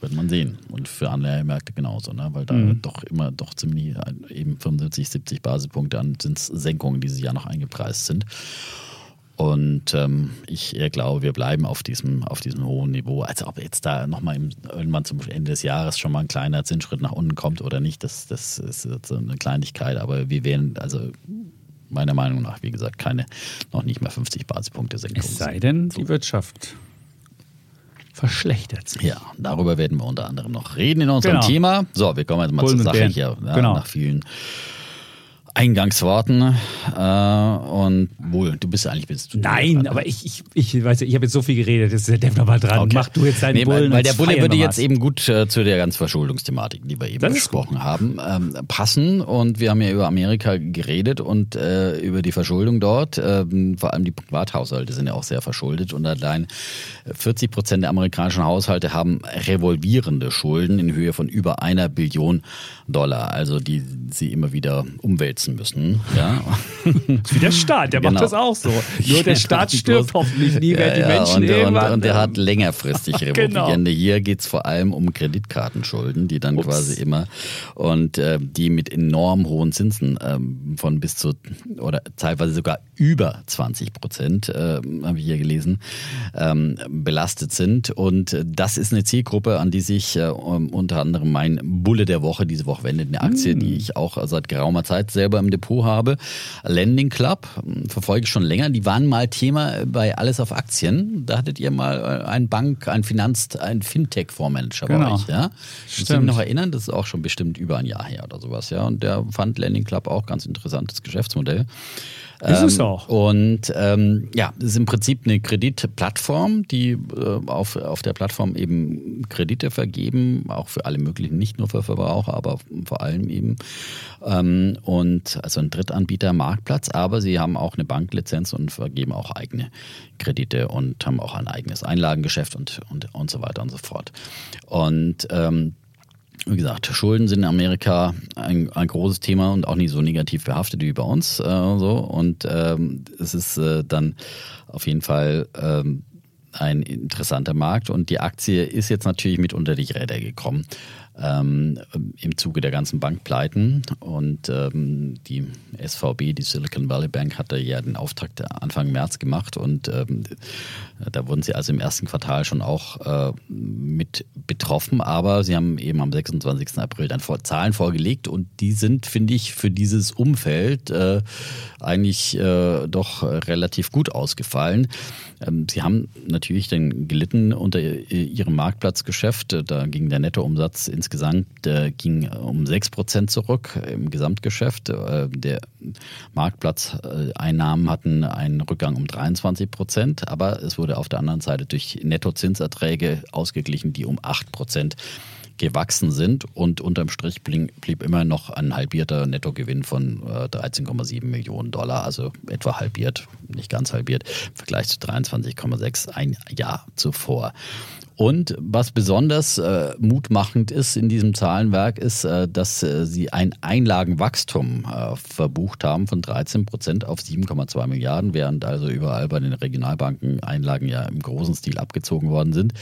wird man sehen. Und für Anleihenmärkte genauso, ne? weil da Mhm. doch immer doch ziemlich eben 75, 70 Basispunkte an Zinssenkungen dieses Jahr noch eingepreist sind. Und ähm, ich glaube, wir bleiben auf diesem, auf diesem hohen Niveau. Also ob jetzt da nochmal irgendwann zum Ende des Jahres schon mal ein kleiner Zinsschritt nach unten kommt oder nicht, das, das ist so eine Kleinigkeit. Aber wir werden, also meiner Meinung nach, wie gesagt, keine, noch nicht mehr 50 Basispunkte Senkung. Es sei denn, die Wirtschaft verschlechtert sich. Ja, darüber werden wir unter anderem noch reden in unserem Genau. Thema. So, wir kommen jetzt mal Bullen zur Sache hier. Ja, Genau. Nach vielen Eingangsworten. Äh, und wohl, du bist eigentlich bist du Nein, aber ich, ich, ich weiß, ich habe jetzt so viel geredet, jetzt ist der Dev noch mal dran. Okay. Mach du jetzt deinen nee, Bullen. Weil der Bulle würde jetzt eben gut äh, zu der ganzen Verschuldungsthematik, die wir eben Das besprochen haben, ähm, passen. Und wir haben ja über Amerika geredet und äh, über die Verschuldung dort. Ähm, vor allem die Privathaushalte sind ja auch sehr verschuldet. Und allein 40 Prozent der amerikanischen Haushalte haben revolvierende Schulden in Höhe von über einer Billion Dollar. Also die sie immer wieder umwälzen müssen. Ja. [laughs] Das ist wie der Staat, der macht Genau. das auch so. [laughs] Nur der Staat stirbt hoffentlich nie, während die Menschen und, und, irgendwann. und der hat längerfristig [laughs] Genau. revolvierende. Hier geht's vor allem um Kreditkartenschulden, die dann Ups. quasi immer und äh, die mit enorm hohen Zinsen ähm, von bis zu oder teilweise sogar über 20 Prozent, äh, habe ich hier gelesen, ähm, belastet sind. Und äh, das ist eine Zielgruppe, an die sich äh, unter anderem mein Bulle der Woche diese Woche wendet. Eine Aktie, Mm. die ich auch seit geraumer Zeit selber im Depot habe. Lending Club, verfolge ich schon länger. Die waren mal Thema bei Alles auf Aktien. Da hattet ihr mal äh, ein Bank, ein Finanz, ein Fintech-Fondsmanager bei Genau. euch. Ja? Kannst du Stimmt. noch erinnern? Das ist auch schon bestimmt über ein Jahr her oder sowas. Ja? Und der fand Lending Club auch ganz interessantes Geschäftsmodell. Ist es Ähm, auch. Und ähm, ja, es ist im Prinzip eine Kreditplattform, die äh, auf, auf der Plattform eben Kredite vergeben, auch für alle möglichen, nicht nur für Verbraucher, aber vor allem eben. Ähm, und also ein Drittanbieter Marktplatz, aber sie haben auch eine Banklizenz und vergeben auch eigene Kredite und haben auch ein eigenes Einlagengeschäft und, und, und so weiter und so fort. Und ähm, wie gesagt, Schulden sind in Amerika ein, ein großes Thema und auch nicht so negativ behaftet wie bei uns. Äh, so. Und ähm, es ist äh, dann auf jeden Fall ähm, ein interessanter Markt und die Aktie ist jetzt natürlich mit unter die Räder gekommen. Ähm, im Zuge der ganzen Bankpleiten. Und ähm, die SVB, die Silicon Valley Bank, hatte ja den Auftrag Anfang März gemacht und ähm, da wurden sie also im ersten Quartal schon auch äh, mit betroffen, aber sie haben eben am 26. April dann vor, Zahlen vorgelegt und die sind, finde ich, für dieses Umfeld äh, eigentlich äh, doch relativ gut ausgefallen. Ähm, sie haben natürlich dann gelitten unter ihrem Marktplatzgeschäft. Da ging der Nettoumsatz insgesamt äh, ging um 6 Prozent zurück im Gesamtgeschäft. Äh, der Marktplatzeinnahmen hatten einen Rückgang um 23 Prozent, aber es wurde auf der anderen Seite durch Nettozinserträge ausgeglichen, die um 8 Prozent gewachsen sind und unterm Strich blieb immer noch ein halbierter Nettogewinn von 13,7 äh, Millionen Dollar, also etwa halbiert, nicht ganz halbiert, im Vergleich zu 23,6 ein Jahr zuvor. Und was besonders äh, mutmachend ist in diesem Zahlenwerk, ist, äh, dass äh, sie ein Einlagenwachstum äh, verbucht haben von 13 Prozent auf 7,2 Milliarden, während also überall bei den Regionalbanken Einlagen ja im großen Stil abgezogen worden sind.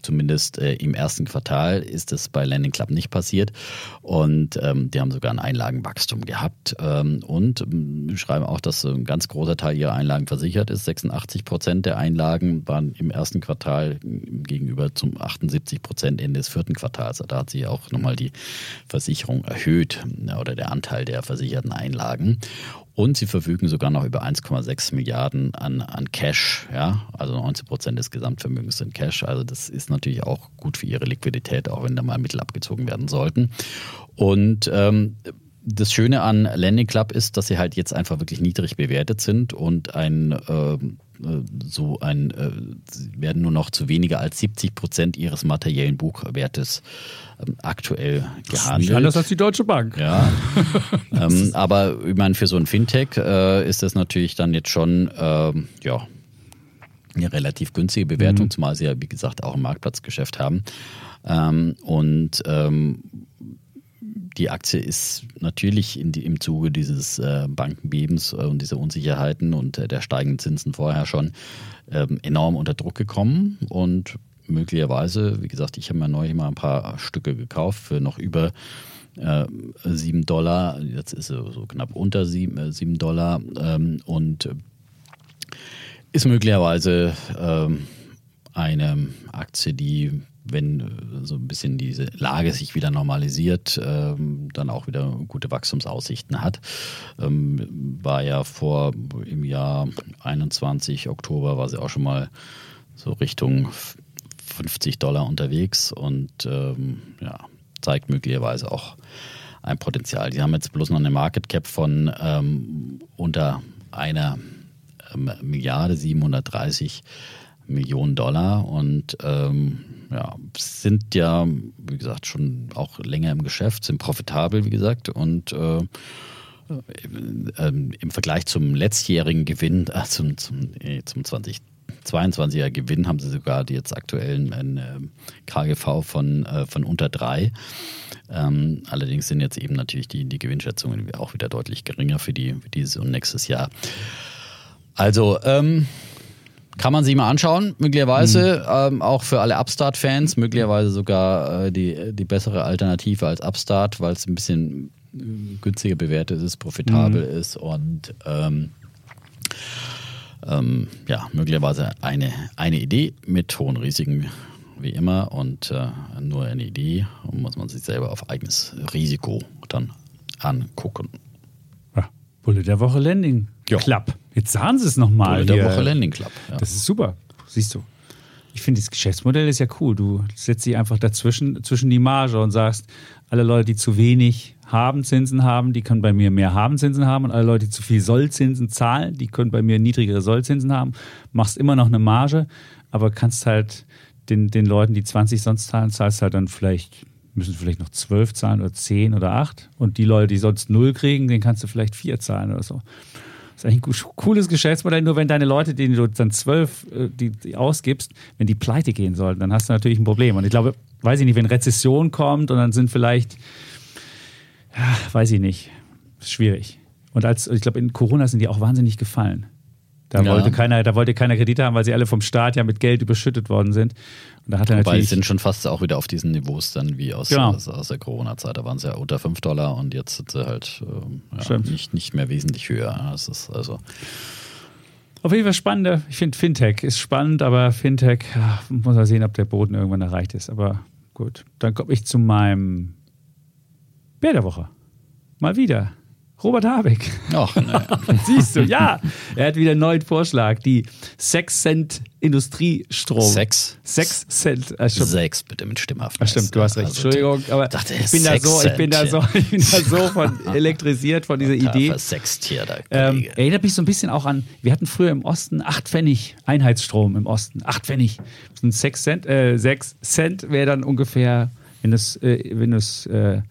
Zumindest äh, im ersten Quartal ist es bei Landing Club nicht passiert. Und ähm, die haben sogar ein Einlagenwachstum gehabt. Ähm, und ähm, schreiben auch, dass ein ganz großer Teil ihrer Einlagen versichert ist. 86 Prozent der Einlagen waren im ersten Quartal gegenüber zum 78 Prozent Ende des vierten Quartals. Da hat sich auch nochmal die Versicherung erhöht oder der Anteil der versicherten Einlagen. Und sie verfügen sogar noch über 1,6 Milliarden an, an Cash. Ja? Also 19 Prozent des Gesamtvermögens sind Cash. Also das ist natürlich auch gut für ihre Liquidität, auch wenn da mal Mittel abgezogen werden sollten. Und ähm, das Schöne an Landing Club ist, dass sie halt jetzt einfach wirklich niedrig bewertet sind und ein äh, so ein, äh, werden nur noch zu weniger als 70 Prozent ihres materiellen Buchwertes ähm, aktuell gehandelt. Nicht anders als die Deutsche Bank. Ja. [laughs] ähm, aber ich meine, für so ein Fintech äh, ist das natürlich dann jetzt schon, äh, ja, eine relativ günstige Bewertung, mhm. zumal sie ja, wie gesagt, auch ein Marktplatzgeschäft haben. Ähm, und ähm, die Aktie ist natürlich die, im Zuge dieses äh, Bankenbebens äh, und dieser Unsicherheiten und äh, der steigenden Zinsen vorher schon ähm, enorm unter Druck gekommen und möglicherweise, wie gesagt, ich habe mir neulich mal ein paar Stücke gekauft für noch über äh, 7 Dollar. Jetzt ist es so knapp unter 7, 7 äh, Dollar ähm, und ist möglicherweise ähm, eine Aktie, die wenn äh, so ein bisschen diese Lage sich wieder normalisiert, ähm, dann auch wieder gute Wachstumsaussichten hat. Ähm, war ja vor im Jahr 21 Oktober war sie auch schon mal so Richtung 50 Dollar unterwegs und ähm, ja, zeigt möglicherweise auch ein Potenzial. Die haben jetzt bloß noch eine Market Cap von ähm, unter einer ähm, Milliarde 730 Millionen Dollar und ähm, ja, sind ja, wie gesagt, schon auch länger im Geschäft, sind profitabel, wie gesagt, und äh, äh, im Vergleich zum letztjährigen Gewinn, [laughs] äh, zum, zum, zum 2022er Gewinn, haben sie sogar die jetzt aktuellen ein, äh, KGV von, äh, von unter drei. Ähm, allerdings sind jetzt eben natürlich die, die Gewinnschätzungen auch wieder deutlich geringer für, die, für dieses und nächstes Jahr. Also, ähm, kann man sich mal anschauen, möglicherweise mhm. ähm, auch für alle Upstart-Fans, möglicherweise sogar äh, die, die bessere Alternative als Upstart, weil es ein bisschen günstiger bewertet ist, profitabel mhm. ist und ähm, ähm, ja, möglicherweise eine, eine Idee mit hohen Risiken, wie immer, und äh, nur eine Idee und muss man sich selber auf eigenes Risiko dann angucken. Ja, Bulle der Woche Landing ja. Club. Jetzt sagen sie es nochmal. Der Woche Landing Club. Ja. Das ist super. Siehst du. Ich finde, das Geschäftsmodell ist ja cool. Du setzt dich einfach dazwischen, zwischen die Marge und sagst, alle Leute, die zu wenig Habenzinsen haben, die können bei mir mehr Habenzinsen haben und alle Leute, die zu viel Sollzinsen zahlen, die können bei mir niedrigere Sollzinsen haben. Machst immer noch eine Marge, aber kannst halt den, den Leuten, die 20 sonst zahlen, zahlst halt dann vielleicht, müssen vielleicht noch 12 zahlen oder 10 oder 8 und die Leute, die sonst 0 kriegen, den kannst du vielleicht 4 zahlen oder so. Ist eigentlich ein cooles Geschäftsmodell, nur wenn deine Leute, denen du dann zwölf äh, die, die ausgibst, wenn die pleite gehen sollten, dann hast du natürlich ein Problem. Und ich glaube, weiß ich nicht, wenn Rezession kommt und dann sind vielleicht, ja, weiß ich nicht, ist schwierig. Und als, ich glaube, in Corona sind die auch wahnsinnig gefallen. Da, Ja. wollte keiner, da wollte keiner Kredite haben, weil sie alle vom Staat ja mit Geld überschüttet worden sind. Und da hat er Wobei natürlich. sie sind schon fast auch wieder auf diesen Niveaus dann wie aus, Genau. aus, aus der Corona-Zeit. Da waren sie ja unter 5 Dollar und jetzt sind sie halt ähm, ja, nicht, nicht mehr wesentlich höher. Das ist also Auf jeden Fall spannender. Ich finde Fintech ist spannend, aber Fintech ja, muss man sehen, ob der Boden irgendwann erreicht ist. Aber gut, dann komme ich zu meinem Bär der Woche. Mal wieder. Robert Habeck. ach, ne. [laughs] Siehst du, ja. Er hat wieder einen neuen Vorschlag. Die 6 Cent Industriestrom. Sechs? 6 Cent. Sechs bitte mit stimmhaft. Ach stimmt, du hast recht. Entschuldigung, aber dachte, ich bin da sechs so, ich bin da so, ich bin da so von [laughs] elektrisiert von dieser Idee. Hier, der Ähm, erinnert mich so ein bisschen auch an, wir hatten früher im Osten 8 Pfennig Einheitsstrom im Osten. 8 Pfennig. Sind 6 Cent, äh, 6 Cent wäre dann ungefähr, wenn es äh, wenn du's, äh,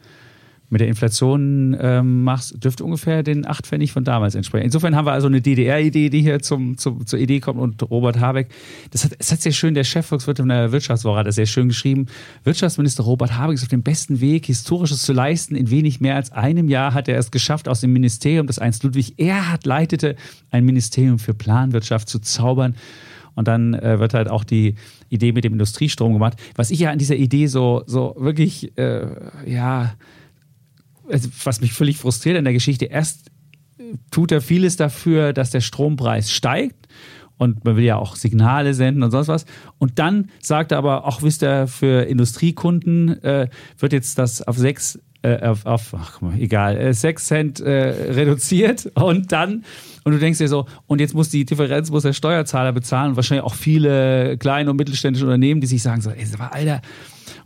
mit der Inflation ähm, machst, dürfte ungefähr den 8 Pfennig von damals entsprechen. Insofern haben wir also eine DDR-Idee, die hier zum, zum, zur Idee kommt und Robert Habeck. Das hat, es hat sehr schön, der Chefvolkswirt von der Wirtschaftswoche hat das sehr schön geschrieben. Wirtschaftsminister Robert Habeck ist auf dem besten Weg, Historisches zu leisten. In wenig mehr als einem Jahr hat er es geschafft, aus dem Ministerium, das einst Ludwig Erhard leitete, ein Ministerium für Planwirtschaft zu zaubern. Und dann äh, wird halt auch die Idee mit dem Industriestrom gemacht. Was ich ja an dieser Idee so, so wirklich, äh, ja, was mich völlig frustriert in der Geschichte, erst äh, tut er vieles dafür, dass der Strompreis steigt. Und man will ja auch Signale senden und sonst was. Und dann sagt er aber, auch wisst ihr, für Industriekunden äh, wird jetzt das auf sechs, äh, auf, ach, egal, äh, sechs Cent äh, reduziert. [laughs] Und dann, und du denkst dir so, und jetzt muss die Differenz, muss der Steuerzahler bezahlen. Und wahrscheinlich auch viele kleine und mittelständische Unternehmen, die sich sagen so, ey, Alter,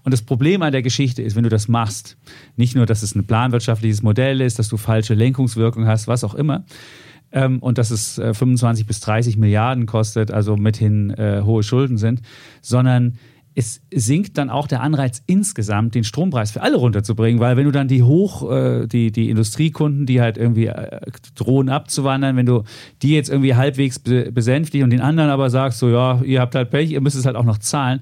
und das Problem an der Geschichte ist, wenn du das machst, nicht nur, dass es ein planwirtschaftliches Modell ist, dass du falsche Lenkungswirkung hast, was auch immer, ähm, und dass es äh, 25 bis 30 Milliarden kostet, also mithin äh, hohe Schulden sind, sondern es sinkt dann auch der Anreiz insgesamt, den Strompreis für alle runterzubringen, weil wenn du dann die hoch, äh, die, die Industriekunden, die halt irgendwie äh, drohen abzuwandern, wenn du die jetzt irgendwie halbwegs be besänftigst und den anderen aber sagst, so ja, ihr habt halt Pech, ihr müsst es halt auch noch zahlen,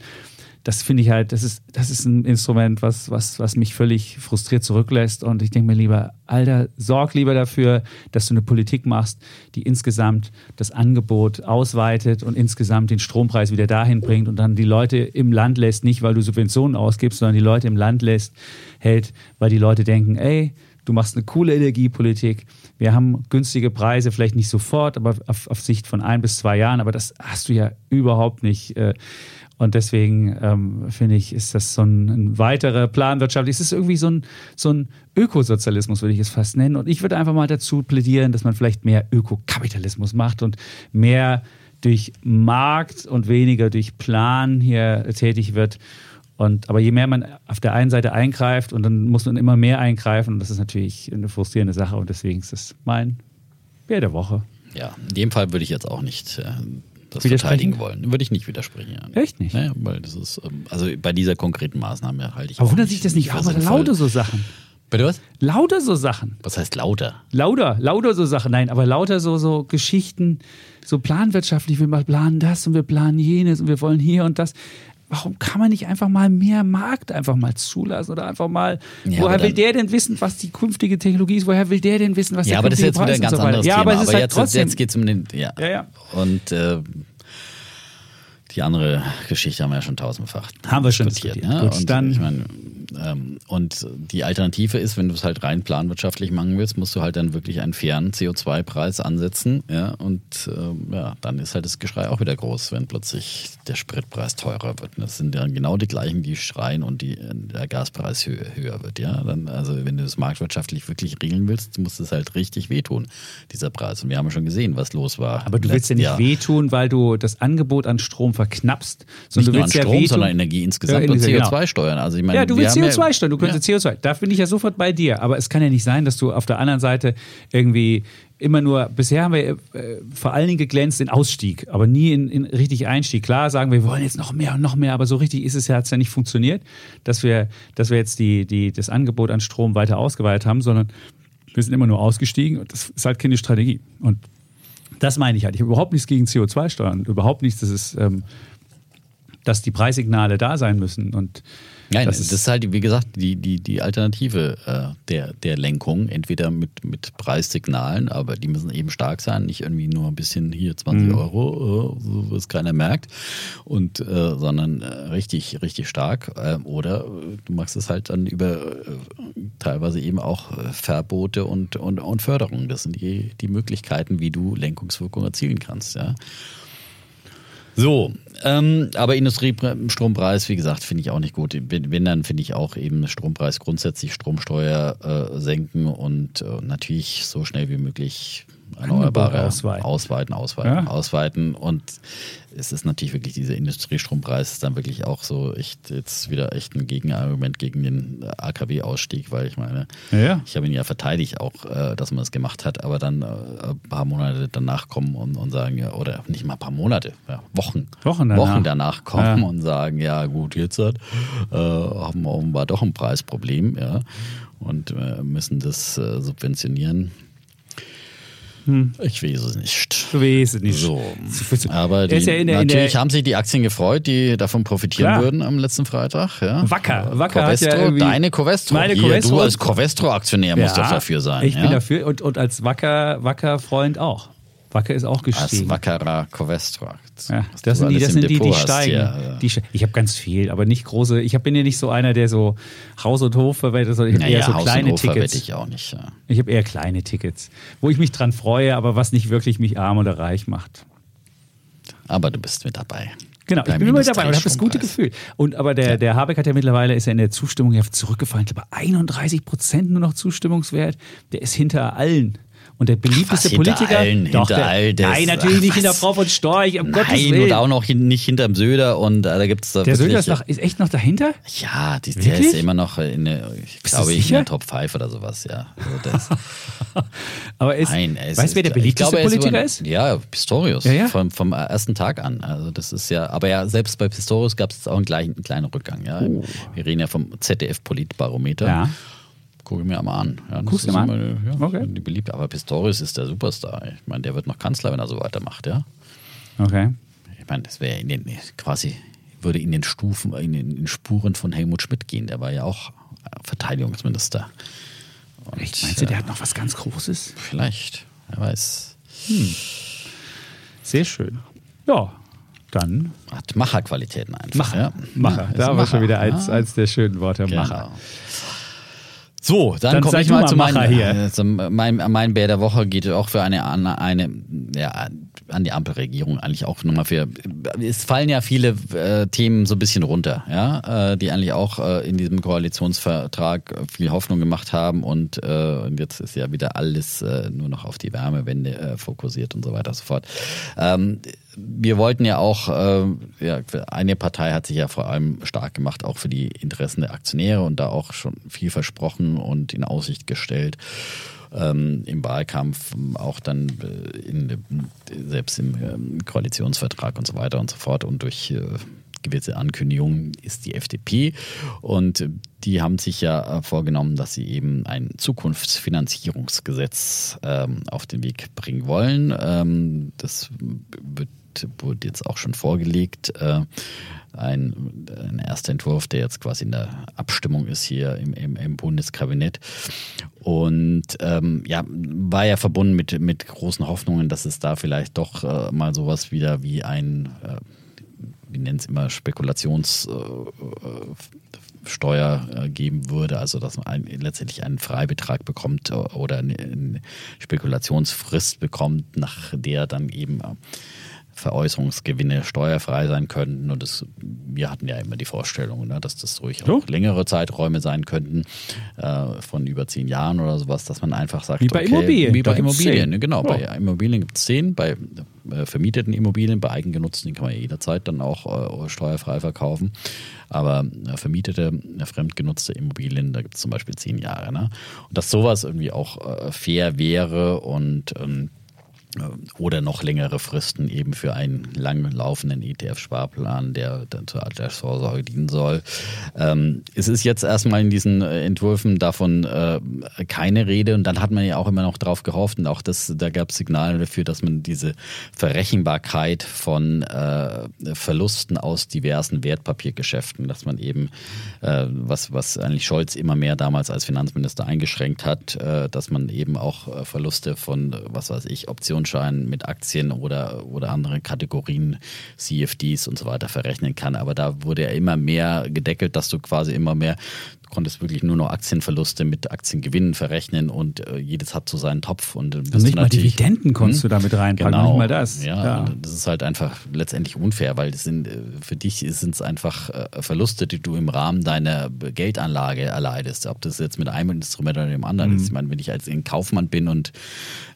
das finde ich halt, das ist, das ist ein Instrument, was, was, was mich völlig frustriert zurücklässt. Und ich denke mir lieber, Alter, sorg lieber dafür, dass du eine Politik machst, die insgesamt das Angebot ausweitet und insgesamt den Strompreis wieder dahin bringt und dann die Leute im Land lässt, nicht weil du Subventionen ausgibst, sondern die Leute im Land lässt, hält, weil die Leute denken, ey, du machst eine coole Energiepolitik. Wir haben günstige Preise, vielleicht nicht sofort, aber auf, auf Sicht von ein bis zwei Jahren. Aber das hast du ja überhaupt nicht. Äh, und deswegen ähm, finde ich, ist das so ein, ein weiterer Planwirtschaft. Es ist irgendwie so ein, so ein Ökosozialismus, würde ich es fast nennen. Und ich würde einfach mal dazu plädieren, dass man vielleicht mehr Ökokapitalismus macht und mehr durch Markt und weniger durch Plan hier tätig wird. Und, aber je mehr man auf der einen Seite eingreift und dann muss man immer mehr eingreifen, und das ist natürlich eine frustrierende Sache. Und deswegen ist das mein Bär der Woche. Ja, in dem Fall würde ich jetzt auch nicht äh, das verteidigen wollen. Würde ich nicht widersprechen. Ja. Echt nicht? Naja, weil das ist, ähm, also bei dieser konkreten Maßnahme halte ich Aber wundert sich das nicht aber lauter so Sachen. Bitte was? Lauter so Sachen. Was heißt lauter? Lauter, lauter so Sachen. Nein, aber lauter so, so Geschichten, so planwirtschaftlich. Wir planen das und wir planen jenes und wir wollen hier und das. Warum kann man nicht einfach mal mehr Markt einfach mal zulassen oder einfach mal, Ja, woher aber will der denn wissen, was die künftige Technologie ist? Woher will der denn wissen, was Ja, der aber das ist künftige jetzt wieder ein Preis ganz so anderes Ja, Thema. aber ist halt jetzt, trotzdem. jetzt geht es um den. Ja. Ja, ja. Und äh, die andere Geschichte haben wir ja schon tausendfach Haben wir schon diskutiert. Ne? Gut, und, dann- ich meine, ähm, und die Alternative ist, wenn du es halt rein planwirtschaftlich machen willst, musst du halt dann wirklich einen fairen CO2-Preis ansetzen. Ja? Und ähm, ja, dann ist halt das Geschrei auch wieder groß, wenn plötzlich der Spritpreis teurer wird. Und das sind dann genau die gleichen, die schreien und die, der Gaspreis höher, höher wird. Ja? Dann, also wenn du das marktwirtschaftlich wirklich regeln willst, muss es halt richtig wehtun, dieser Preis. Und wir haben ja schon gesehen, was los war. Aber du willst ja nicht Jahr. wehtun, weil du das Angebot an Strom verknappst, Nicht sondern nur du an willst ja Strom, wehtun. sondern Energie insgesamt Ja, und genau. CO2-Steuern. Also ich meine, Ja, du willst haben CO2 steuern, du könntest CO2. Da bin ich ja sofort bei dir. Aber es kann ja nicht sein, dass du auf der anderen Seite irgendwie immer nur, bisher haben wir äh, vor allen Dingen geglänzt in Ausstieg, aber nie in, in richtig Einstieg. Klar sagen wir, wir wollen jetzt noch mehr und noch mehr, aber so richtig ist es ja, hat es ja nicht funktioniert, dass wir, dass wir jetzt die, die, das Angebot an Strom weiter ausgeweitet haben, sondern wir sind immer nur ausgestiegen und das ist halt keine Strategie. Und das meine ich halt. Ich habe überhaupt nichts gegen CO2-Steuern, überhaupt nichts, das ist ähm, dass die Preissignale da sein müssen. Und Nein, das das ist, ist, halt, wie gesagt, die, die, die Alternative äh, der, der Lenkung. Entweder mit, mit Preissignalen, aber die müssen eben stark sein, nicht irgendwie nur ein bisschen hier 20 Euro, äh, so was keiner merkt, und, äh, sondern äh, richtig, richtig stark. Äh, oder du machst es halt dann über äh, teilweise eben auch äh, Verbote und, und, und Förderung. Das sind die, die Möglichkeiten, wie du Lenkungswirkung erzielen kannst. Ja. So, ähm, aber Industriestrompreis, wie gesagt, finde ich auch nicht gut. Wenn, wenn dann finde ich auch eben Strompreis grundsätzlich Stromsteuer äh, senken und äh, natürlich so schnell wie möglich erneuerbare ausweiten. ausweiten, ausweiten, Ja. ausweiten. Und es ist natürlich wirklich dieser Industriestrompreis ist dann wirklich auch so echt jetzt wieder echt ein Gegenargument gegen den AKW Ausstieg, weil ich meine, Ja. ich habe ihn ja verteidigt auch, äh, dass man es gemacht hat, aber dann äh, ein paar Monate danach kommen und, und sagen, ja, oder nicht mal ein paar Monate, ja, Wochen, Wochen danach. Wochen danach kommen und sagen, ja gut, jetzt hat, äh, haben wir offenbar doch ein Preisproblem, ja, und äh, müssen das äh, subventionieren. Ich weiß es nicht. Du weißt es nicht. So, aber Er die, ja in der- in natürlich haben sich die Aktien gefreut, die davon profitieren Klar. würden am letzten Freitag. Ja. Wacker. Wacker hat ja Covestro, deine Covestro. Meine Hier, Covestro- Du als Covestro-Aktionär musst doch dafür sein. Ich ja? bin dafür und, und als Wacker, Wacker-Freund auch. Wacker ist auch Als gestiegen. wackerer Covestro. Ja, das sind die, das sind die, die steigen. ja. Die, ich habe ganz viel, aber nicht große. Ich hab, bin ja nicht so einer, der so Haus und Hof verwendet, sondern ich habe eher so Haus kleine Tickets. ich auch nicht. Ja. Ich habe eher kleine Tickets, wo ich mich dran freue, aber was nicht wirklich mich arm oder reich macht. Aber du bist mit dabei. Genau, ich bin immer dabei und habe das gute. Gefühl. Und aber der, der Habeck hat ja mittlerweile ist ja in der Zustimmung ja zurückgefallen. Ich glaube 31 Prozent nur noch Zustimmungswert. Der ist hinter allen. Und der beliebteste hinter Politiker. allen, Doch, hinter der, all das- Nein, natürlich Ach, nicht hinter? Frau von Storch, um Gottes Nein, Willen. und auch noch hin, nicht hinterm Söder und äh, da gibt es da der Söder ist, noch, ist echt noch dahinter? Ja, die, der ist immer noch in der, ich Bist glaube, ich in der Top 5 oder sowas, ja. Also [laughs] Aber ist, nein, es weißt du, wer der beliebteste glaube, er Politiker über- ist? Ja, Pistorius. Ja, ja. Vom, vom ersten Tag an. Also das ist ja, aber ja, selbst bei Pistorius gab es auch einen, gleichen, einen kleinen Rückgang. Ja. Wir reden ja vom ZDF-Politbarometer. Oh. Ja. Gucke mir mal an. Ja, Guckst du mal an? Ja, Okay. Die beliebte. Aber Pistorius ist der Superstar. Ich meine, der wird noch Kanzler, wenn er so weitermacht, ja. Okay. Ich meine, das wäre in den quasi würde in den Stufen, in den, in den Spuren von Helmut Schmidt gehen. Der war ja auch Verteidigungsminister. Und, Echt? Meinst du, der äh, hat noch was ganz Großes? Vielleicht, wer weiß. Sehr schön. Ja, dann Hat Macherqualitäten einfach. Macher. Ja. Macher. Ja, da haben wir schon Macher. wieder eins, Ja. eins der schönen Worte. Genau. Macher. So, dann, Dann komme ich mal mal zu meinem, Macher hier. äh, zum, mein, mein Bär der Woche geht auch für eine, an- eine ja, an die Ampelregierung eigentlich auch nochmal für. Es fallen ja viele äh, Themen so ein bisschen runter, ja, äh, die eigentlich auch äh, in diesem Koalitionsvertrag viel Hoffnung gemacht haben und, äh, und jetzt ist ja wieder alles äh, nur noch auf die Wärmewende äh, fokussiert und so weiter und so fort. Ähm, wir wollten ja auch, äh, ja, eine Partei hat sich ja vor allem stark gemacht, auch für die Interessen der Aktionäre und da auch schon viel versprochen und in Aussicht gestellt. Ähm, Im Wahlkampf, auch dann äh, in, selbst im ähm, Koalitionsvertrag und so weiter und so fort und durch äh, gewisse Ankündigungen ist die FDP und die haben sich ja äh, vorgenommen, dass sie eben ein Zukunftsfinanzierungsgesetz ähm, auf den Weg bringen wollen. Ähm, das wird, wurde jetzt auch schon vorgelegt. Äh, ein, ein erster Entwurf, der jetzt quasi in der Abstimmung ist hier im, im, im Bundeskabinett. Und ähm, ja, war ja verbunden mit, mit großen Hoffnungen, dass es da vielleicht doch äh, mal sowas wieder wie ein, äh, wie nennt es immer, Spekulationssteuer äh, geben würde, also dass man ein, letztendlich einen Freibetrag bekommt äh, oder eine, eine Spekulationsfrist bekommt, nach der dann eben äh, Veräußerungsgewinne steuerfrei sein könnten. Und das, wir hatten ja immer die Vorstellung, ne, dass das ruhig So. auch längere Zeiträume sein könnten, äh, von über zehn Jahren oder sowas, dass man einfach sagt, Wie bei okay, Immobilien. Wie bei Immobilien, genau. Ja. Bei Immobilien gibt es zehn, bei äh, vermieteten Immobilien, bei eigengenutzten kann man jederzeit dann auch äh, steuerfrei verkaufen. Aber äh, vermietete, äh, fremdgenutzte Immobilien, da gibt es zum Beispiel zehn Jahre. Ne? Und dass sowas irgendwie auch äh, fair wäre und ähm, oder noch längere Fristen eben für einen langlaufenden ETF-Sparplan, der dann zur Altersvorsorge dienen soll. Ähm, es ist jetzt erstmal in diesen äh, Entwürfen davon äh, keine Rede und dann hat man ja auch immer noch darauf gehofft und auch das, da gab es Signale dafür, dass man diese Verrechenbarkeit von äh, Verlusten aus diversen Wertpapiergeschäften, dass man eben, äh, was, was eigentlich Scholz immer mehr damals als Finanzminister eingeschränkt hat, äh, dass man eben auch äh, Verluste von, was weiß ich, Optionen Optionsschein mit Aktien oder, oder anderen Kategorien, CFDs und so weiter verrechnen kann. Aber da wurde ja immer mehr gedeckelt, dass du quasi immer mehr konntest wirklich nur noch Aktienverluste mit Aktiengewinnen verrechnen und äh, jedes hat so seinen Topf. Und, äh, und nicht mal Dividenden konntest hm? du damit reinpacken, genau, nicht mal das. Ja, ja. das ist halt einfach letztendlich unfair, weil das sind, äh, für dich sind es einfach äh, Verluste, die du im Rahmen deiner Geldanlage erleidest. Ob das jetzt mit einem Instrument oder dem anderen mhm. ist. Ich meine, wenn ich als Kaufmann bin und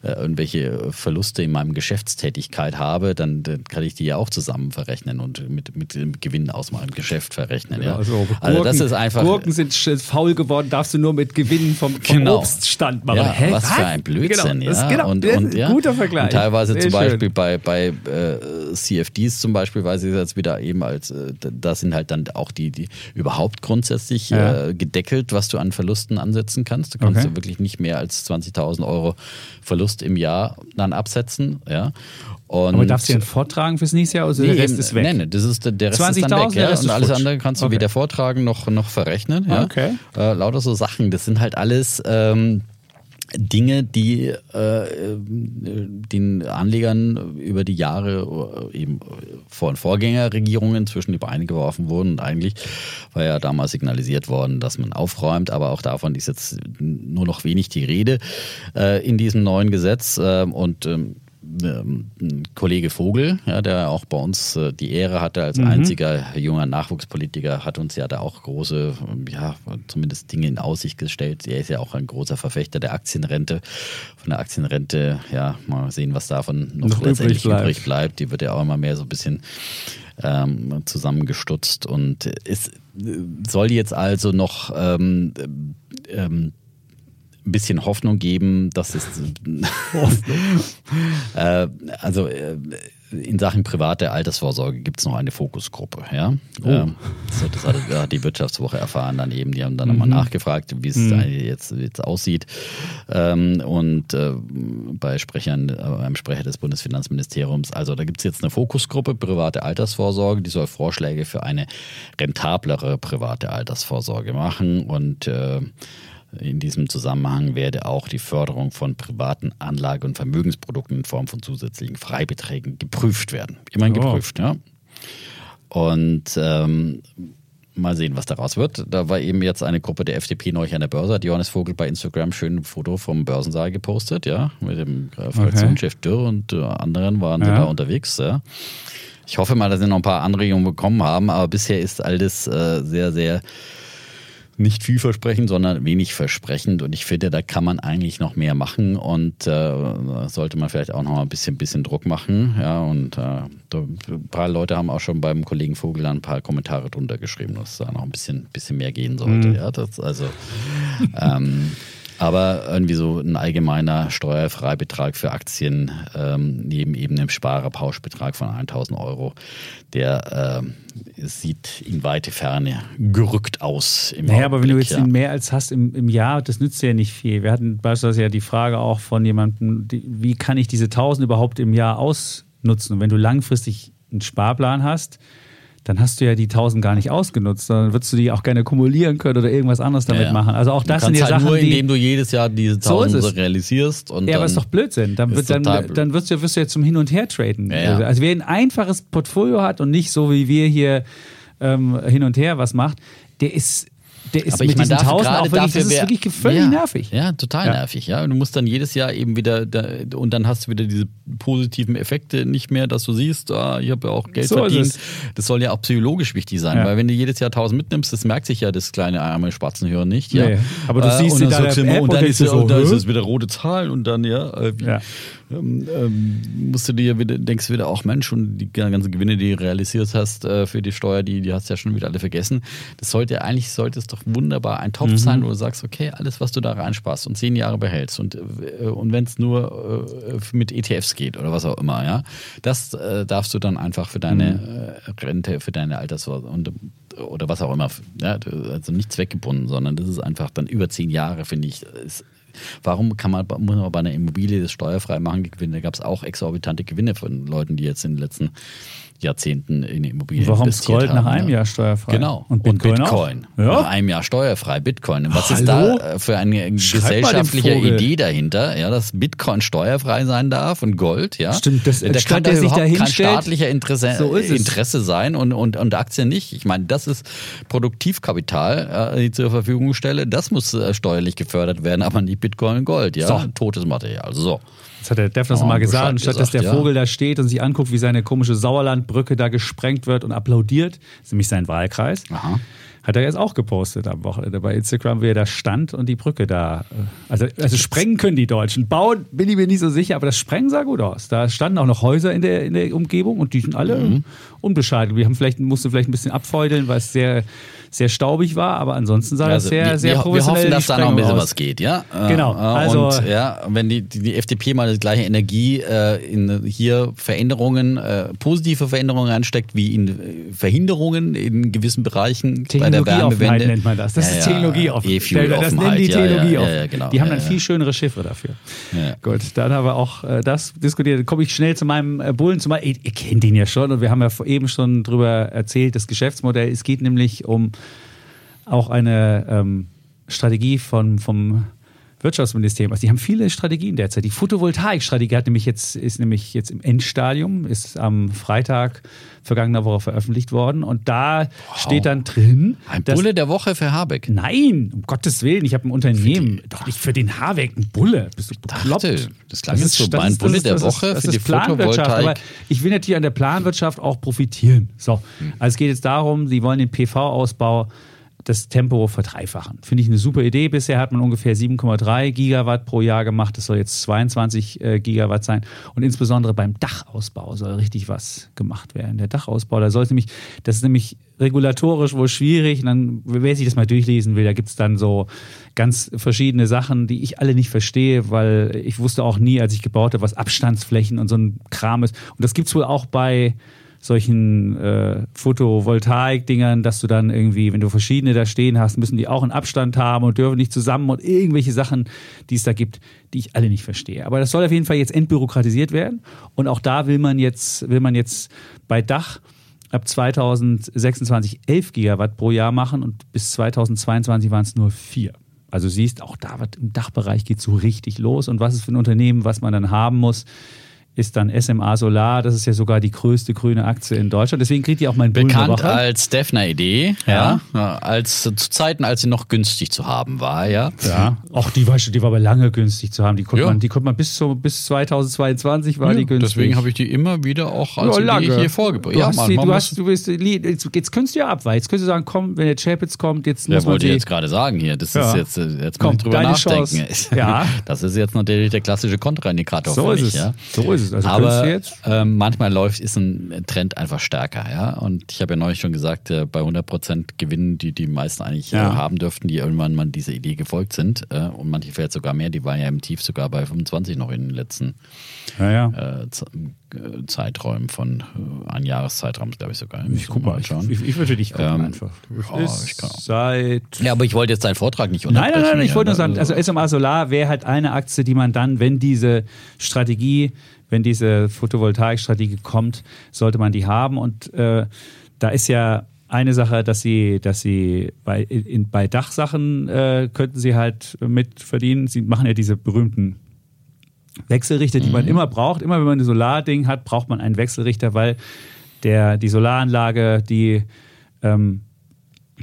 äh, irgendwelche Verluste in meinem Geschäftstätigkeit habe, dann, dann, kann ich die ja auch zusammen verrechnen und mit, mit dem Gewinn aus meinem Geschäft verrechnen. Ja, ja. Also, Gurken, also das ist einfach. Gurken sind faul geworden, darfst du nur mit Gewinnen vom, vom genau. Obststand machen. Ja, Hä, was, was, für ein Blödsinn. Genau, ja. Genau, und, und, ja. guter Vergleich. Und teilweise Sehr zum Beispiel schön. bei, bei äh, CFDs zum Beispiel, weiß ich jetzt wieder eben als, äh, da sind halt dann auch die, die überhaupt grundsätzlich ja. äh, gedeckelt, was du an Verlusten ansetzen kannst. Du kannst okay. wirklich nicht mehr als 20.000 Euro Verlust im Jahr dann absetzen. Ja. Und Aber darfst du den vortragen fürs nächste Jahr oder nee, der Rest ist weg? Nein, nee, das ist, der Rest ist dann weg. Ja? Und alles futsch. andere kannst du okay. weder vortragen noch, noch verrechnen. Ja? Okay. Äh, lauter so Sachen. Das sind halt alles ähm, Dinge, die äh, den Anlegern über die Jahre äh, eben von Vorgängerregierungen zwischen die Beine geworfen wurden. Und eigentlich war ja damals signalisiert worden, dass man aufräumt, aber auch davon ist jetzt nur noch wenig die Rede äh, in diesem neuen Gesetz. Äh, und ähm, ähm, Kollege Vogel, ja, der auch bei uns äh, die Ehre hatte als mhm. einziger junger Nachwuchspolitiker, hat uns ja da auch große, ja, zumindest Dinge in Aussicht gestellt. Er ist ja auch ein großer Verfechter der Aktienrente. Von der Aktienrente, ja, mal sehen, was davon noch, noch letztendlich übrig bleibt. übrig bleibt. Die wird ja auch immer mehr so ein bisschen ähm, zusammengestutzt und es soll jetzt also noch ähm, ähm, ein bisschen Hoffnung geben, dass es [laughs] äh, also äh, in Sachen private Altersvorsorge gibt es noch eine Fokusgruppe. Ja? Oh. Ähm, so, das hat die Wirtschaftswoche erfahren dann eben. Die haben dann mhm. nochmal nachgefragt, wie es mhm. jetzt, jetzt aussieht. Ähm, und äh, bei Sprechern, äh, beim Sprecher des Bundesfinanzministeriums, also da gibt es jetzt eine Fokusgruppe private Altersvorsorge, die soll Vorschläge für eine rentablere private Altersvorsorge machen und äh, in diesem Zusammenhang werde auch die Förderung von privaten Anlage- und Vermögensprodukten in Form von zusätzlichen Freibeträgen geprüft werden. Immerhin oh. geprüft, ja. Und ähm, mal sehen, was daraus wird. Da war eben jetzt eine Gruppe der FDP neu an der Börse, hat Johannes Vogel bei Instagram schön ein Foto vom Börsensaal gepostet, ja, mit dem Fraktionschef okay. Dürr und äh, anderen waren ja. da unterwegs, ja. Ich hoffe mal, dass sie noch ein paar Anregungen bekommen haben, aber bisher ist alles äh, sehr, sehr nicht vielversprechend, sondern wenig versprechend. Und ich finde, da kann man eigentlich noch mehr machen und äh, sollte man vielleicht auch noch ein bisschen, bisschen Druck machen. Ja, und äh, ein paar Leute haben auch schon beim Kollegen Vogel ein paar Kommentare drunter geschrieben, dass da noch ein bisschen, bisschen mehr gehen sollte. Mhm. Ja, das, also ähm, aber irgendwie so ein allgemeiner Steuerfreibetrag für Aktien ähm, neben eben dem Sparerpauschbetrag von 1000 Euro, der äh, sieht in weite Ferne gerückt aus. Im naja, aber wenn du jetzt ja. mehr als hast im, im Jahr, das nützt ja nicht viel. Wir hatten beispielsweise ja die Frage auch von jemandem, die, wie kann ich diese 1000 überhaupt im Jahr ausnutzen? Und wenn du langfristig einen Sparplan hast, dann hast du ja die 1000 gar nicht ausgenutzt, sondern würdest du die auch gerne kumulieren können oder irgendwas anderes damit ja, ja. machen. Also auch das sind ja halt Sachen, nur, indem du jedes Jahr diese 1000 so realisierst. Und ja, aber ist doch Blödsinn. Dann, wird, dann, dann wirst, du, wirst du ja zum Hin- und Her traden. Ja, also wer ein einfaches Portfolio hat und nicht so wie wir hier ähm, hin und her was macht, der ist der ist aber mit ich meine, dafür, auch wirklich, das ist wirklich völlig ja, nervig. Ja, total ja. nervig. Ja, und du musst dann jedes Jahr eben wieder da, und dann hast du wieder diese positiven Effekte nicht mehr, dass du siehst, ah, ich habe ja auch Geld so verdient. Das soll ja auch psychologisch wichtig sein, ja. weil wenn du jedes Jahr 1000 mitnimmst, das merkt sich ja das kleine arme Spatzenhören nicht. Ja, nee, aber du äh, siehst und dann, dann, immer, und dann ist, so, da ist es wieder rote Zahlen und dann ja, äh, wie, ähm, ähm, musst du dir wieder, denkst du wieder auch, Mensch, und die ganzen Gewinne, die du realisiert hast äh, für die Steuer, die, die hast du ja schon wieder alle vergessen. Das sollte eigentlich sollte es doch wunderbar ein Topf mhm. sein, wo du sagst, okay, alles, was du da reinsparst und zehn Jahre behältst und, äh, und wenn es nur äh, mit ETFs geht oder was auch immer, ja, das äh, darfst du dann einfach für deine mhm. Äh, Rente, für deine Altersvorsorge und oder was auch immer, ja, also nicht zweckgebunden, sondern das ist einfach dann über zehn Jahre, finde ich, ist Warum kann man, muss man bei einer Immobilie das steuerfrei machen? Die Gewinne, da gab es auch exorbitante Gewinne von Leuten, die jetzt in den letzten Jahrzehnten in Immobilien Warum investiert Gold haben. nach einem Jahr steuerfrei? Genau. Und Bitcoin, und Bitcoin ja? nach einem Jahr steuerfrei. Bitcoin. Was Hallo? ist da für eine Schreib gesellschaftliche. Idee dahinter? Ja, dass Bitcoin steuerfrei sein darf und Gold, ja. Stimmt, das- da kann der sich überhaupt da kein staatlicher Interesse, so. Interesse sein und, und, und Aktien nicht. Ich meine, das ist Produktivkapital, äh, die ich zur Verfügung stelle. Das muss äh, steuerlich gefördert werden, aber nicht Bitcoin und Gold, ja. So. Totes Material. So. Das hat der Def das Oh, mal gesagt. Bescheid Anstatt dass der ja. Vogel da steht und sich anguckt, wie seine komische Sauerlandbrücke da gesprengt wird und applaudiert, das ist nämlich sein Wahlkreis, Aha. hat er jetzt auch gepostet am Wochenende bei Instagram, wie er da stand und die Brücke da. äh, Also, also sprengen können die Deutschen. Bauen bin ich mir nicht so sicher, aber das Sprengen sah gut aus. Da standen auch noch Häuser in der, in der Umgebung und die sind alle Mhm. unbescheiden. Wir haben vielleicht, mussten vielleicht ein bisschen abfeudeln, weil es sehr, sehr staubig war, aber ansonsten sah das Also sehr, wir, sehr wir, wir professionell hoffen, dass da noch ein bisschen Sprengung was geht, ja. Genau, also- und ja, wenn die, die, FDP mal die gleiche Energie äh, in hier Veränderungen, äh, positive Veränderungen reinsteckt, wie in äh, Verhinderungen in gewissen Bereichen bei der Wärmewende. nennt man das. Das Ja, ist Technologieoffenheit. Das nennen die ja, ja, ja, genau. Die haben dann viel schönere Chiffre dafür. Gut, dann haben wir auch äh, das diskutiert. Dann komme ich schnell zu meinem äh, Bullen. Zu meinem, ihr, ihr kennt ihn ja schon und wir haben ja eben schon drüber erzählt, das Geschäftsmodell. Es geht nämlich um auch eine ähm, Strategie von, vom Wirtschaftsministerium. Also die haben viele Strategien derzeit. Die Photovoltaikstrategie hat nämlich jetzt, ist nämlich jetzt im Endstadium, ist am Freitag vergangener Woche veröffentlicht worden. Und da steht dann drin, Ein Bulle der Woche für Habeck. Nein, um Gottes Willen, ich habe ein Unternehmen. Doch nicht für den Habeck, ein Bulle. Bist du bekloppt? Dachte, das klang jetzt so, mein ist- Bulle ist- der das Woche ist, das für ist die Planwirtschaft. Aber ich will natürlich an der Planwirtschaft auch profitieren. So, Hm. also es geht jetzt darum, sie wollen den PV-Ausbau das Tempo verdreifachen. Finde ich eine super Idee. Bisher hat man ungefähr 7,3 Gigawatt pro Jahr gemacht. Das soll jetzt 22 äh, Gigawatt sein. Und insbesondere beim Dachausbau soll richtig was gemacht werden. Der Dachausbau, da soll es nämlich, das ist nämlich regulatorisch wohl schwierig. Und dann, wer sich das mal durchlesen will, da gibt es dann so ganz verschiedene Sachen, die ich alle nicht verstehe, weil ich wusste auch nie, als ich gebaut habe, was Abstandsflächen und so ein Kram ist. Und das gibt es wohl auch bei solchen äh, Photovoltaik-Dingern, dass du dann irgendwie, wenn du verschiedene da stehen hast, müssen die auch einen Abstand haben und dürfen nicht zusammen und irgendwelche Sachen, die es da gibt, die ich alle nicht verstehe. Aber das soll auf jeden Fall jetzt entbürokratisiert werden. Und auch da will man jetzt, will man jetzt bei Dach ab 2026 11 Gigawatt pro Jahr machen und bis 2022 waren es nur vier. Also siehst, auch da wird im Dachbereich geht so richtig los. Und was ist für ein Unternehmen, was man dann haben muss, ist dann SMA Solar. Das ist ja sogar die größte grüne Aktie in Deutschland. Deswegen kriegt ihr auch mein Bullen Bekannt als Defner-Idee, Ja. ja. ja. Als zu Zeiten, als sie noch günstig zu haben war, ja. Ja, auch die war, die war aber lange günstig zu haben. Die konnte Ja. man, die konnte man bis, zu, bis 2022 war Ja, die günstig. Deswegen habe ich die immer wieder auch als ja, Idee hier vorgebracht. Du Ja, hast, die, du, hast, du bist, jetzt, jetzt könntest du ja abweichen. Jetzt könntest du sagen, komm, wenn der Chapitz kommt, jetzt muss man wollte sie, jetzt gerade sagen hier? Das Ja. ist jetzt, äh, jetzt Komm, ich drüber nachdenken. Chance. [laughs] Ja. Das ist jetzt natürlich der klassische Kontraindikator So für ist mich, es. ja. So ist es. Also könntest Aber du jetzt- ähm, manchmal läuft, ist ein Trend einfach stärker, ja. Und ich habe ja neulich schon gesagt, äh, bei 100% Gewinnen, die die meisten eigentlich äh, Ja. haben dürften, die irgendwann mal dieser Idee gefolgt sind. Äh, und manche vielleicht sogar mehr, die waren ja im Tief sogar bei 25 noch in den letzten ja, ja. äh, äh, Zeiträumen von äh, ein Jahreszeitraum, glaube ich sogar. Ich guck mal, ich, schauen. ich, ich würde dich gucken Ähm, einfach. ja, Ist ich kann seit Ja, aber ich wollte jetzt deinen Vortrag nicht Nein, unterbrechen. nein, nein, ich hier, wollte nur sagen, also SMA Solar wäre halt eine Aktie, die man dann, wenn diese Strategie, wenn diese Photovoltaikstrategie kommt, sollte man die haben. Und äh, da ist ja eine Sache, dass sie, dass sie bei, in, bei Dachsachen äh, könnten sie halt mit verdienen. Sie machen ja diese berühmten Wechselrichter, die man immer braucht. Immer wenn man ein Solarding hat, braucht man einen Wechselrichter, weil der, die Solaranlage, die ähm,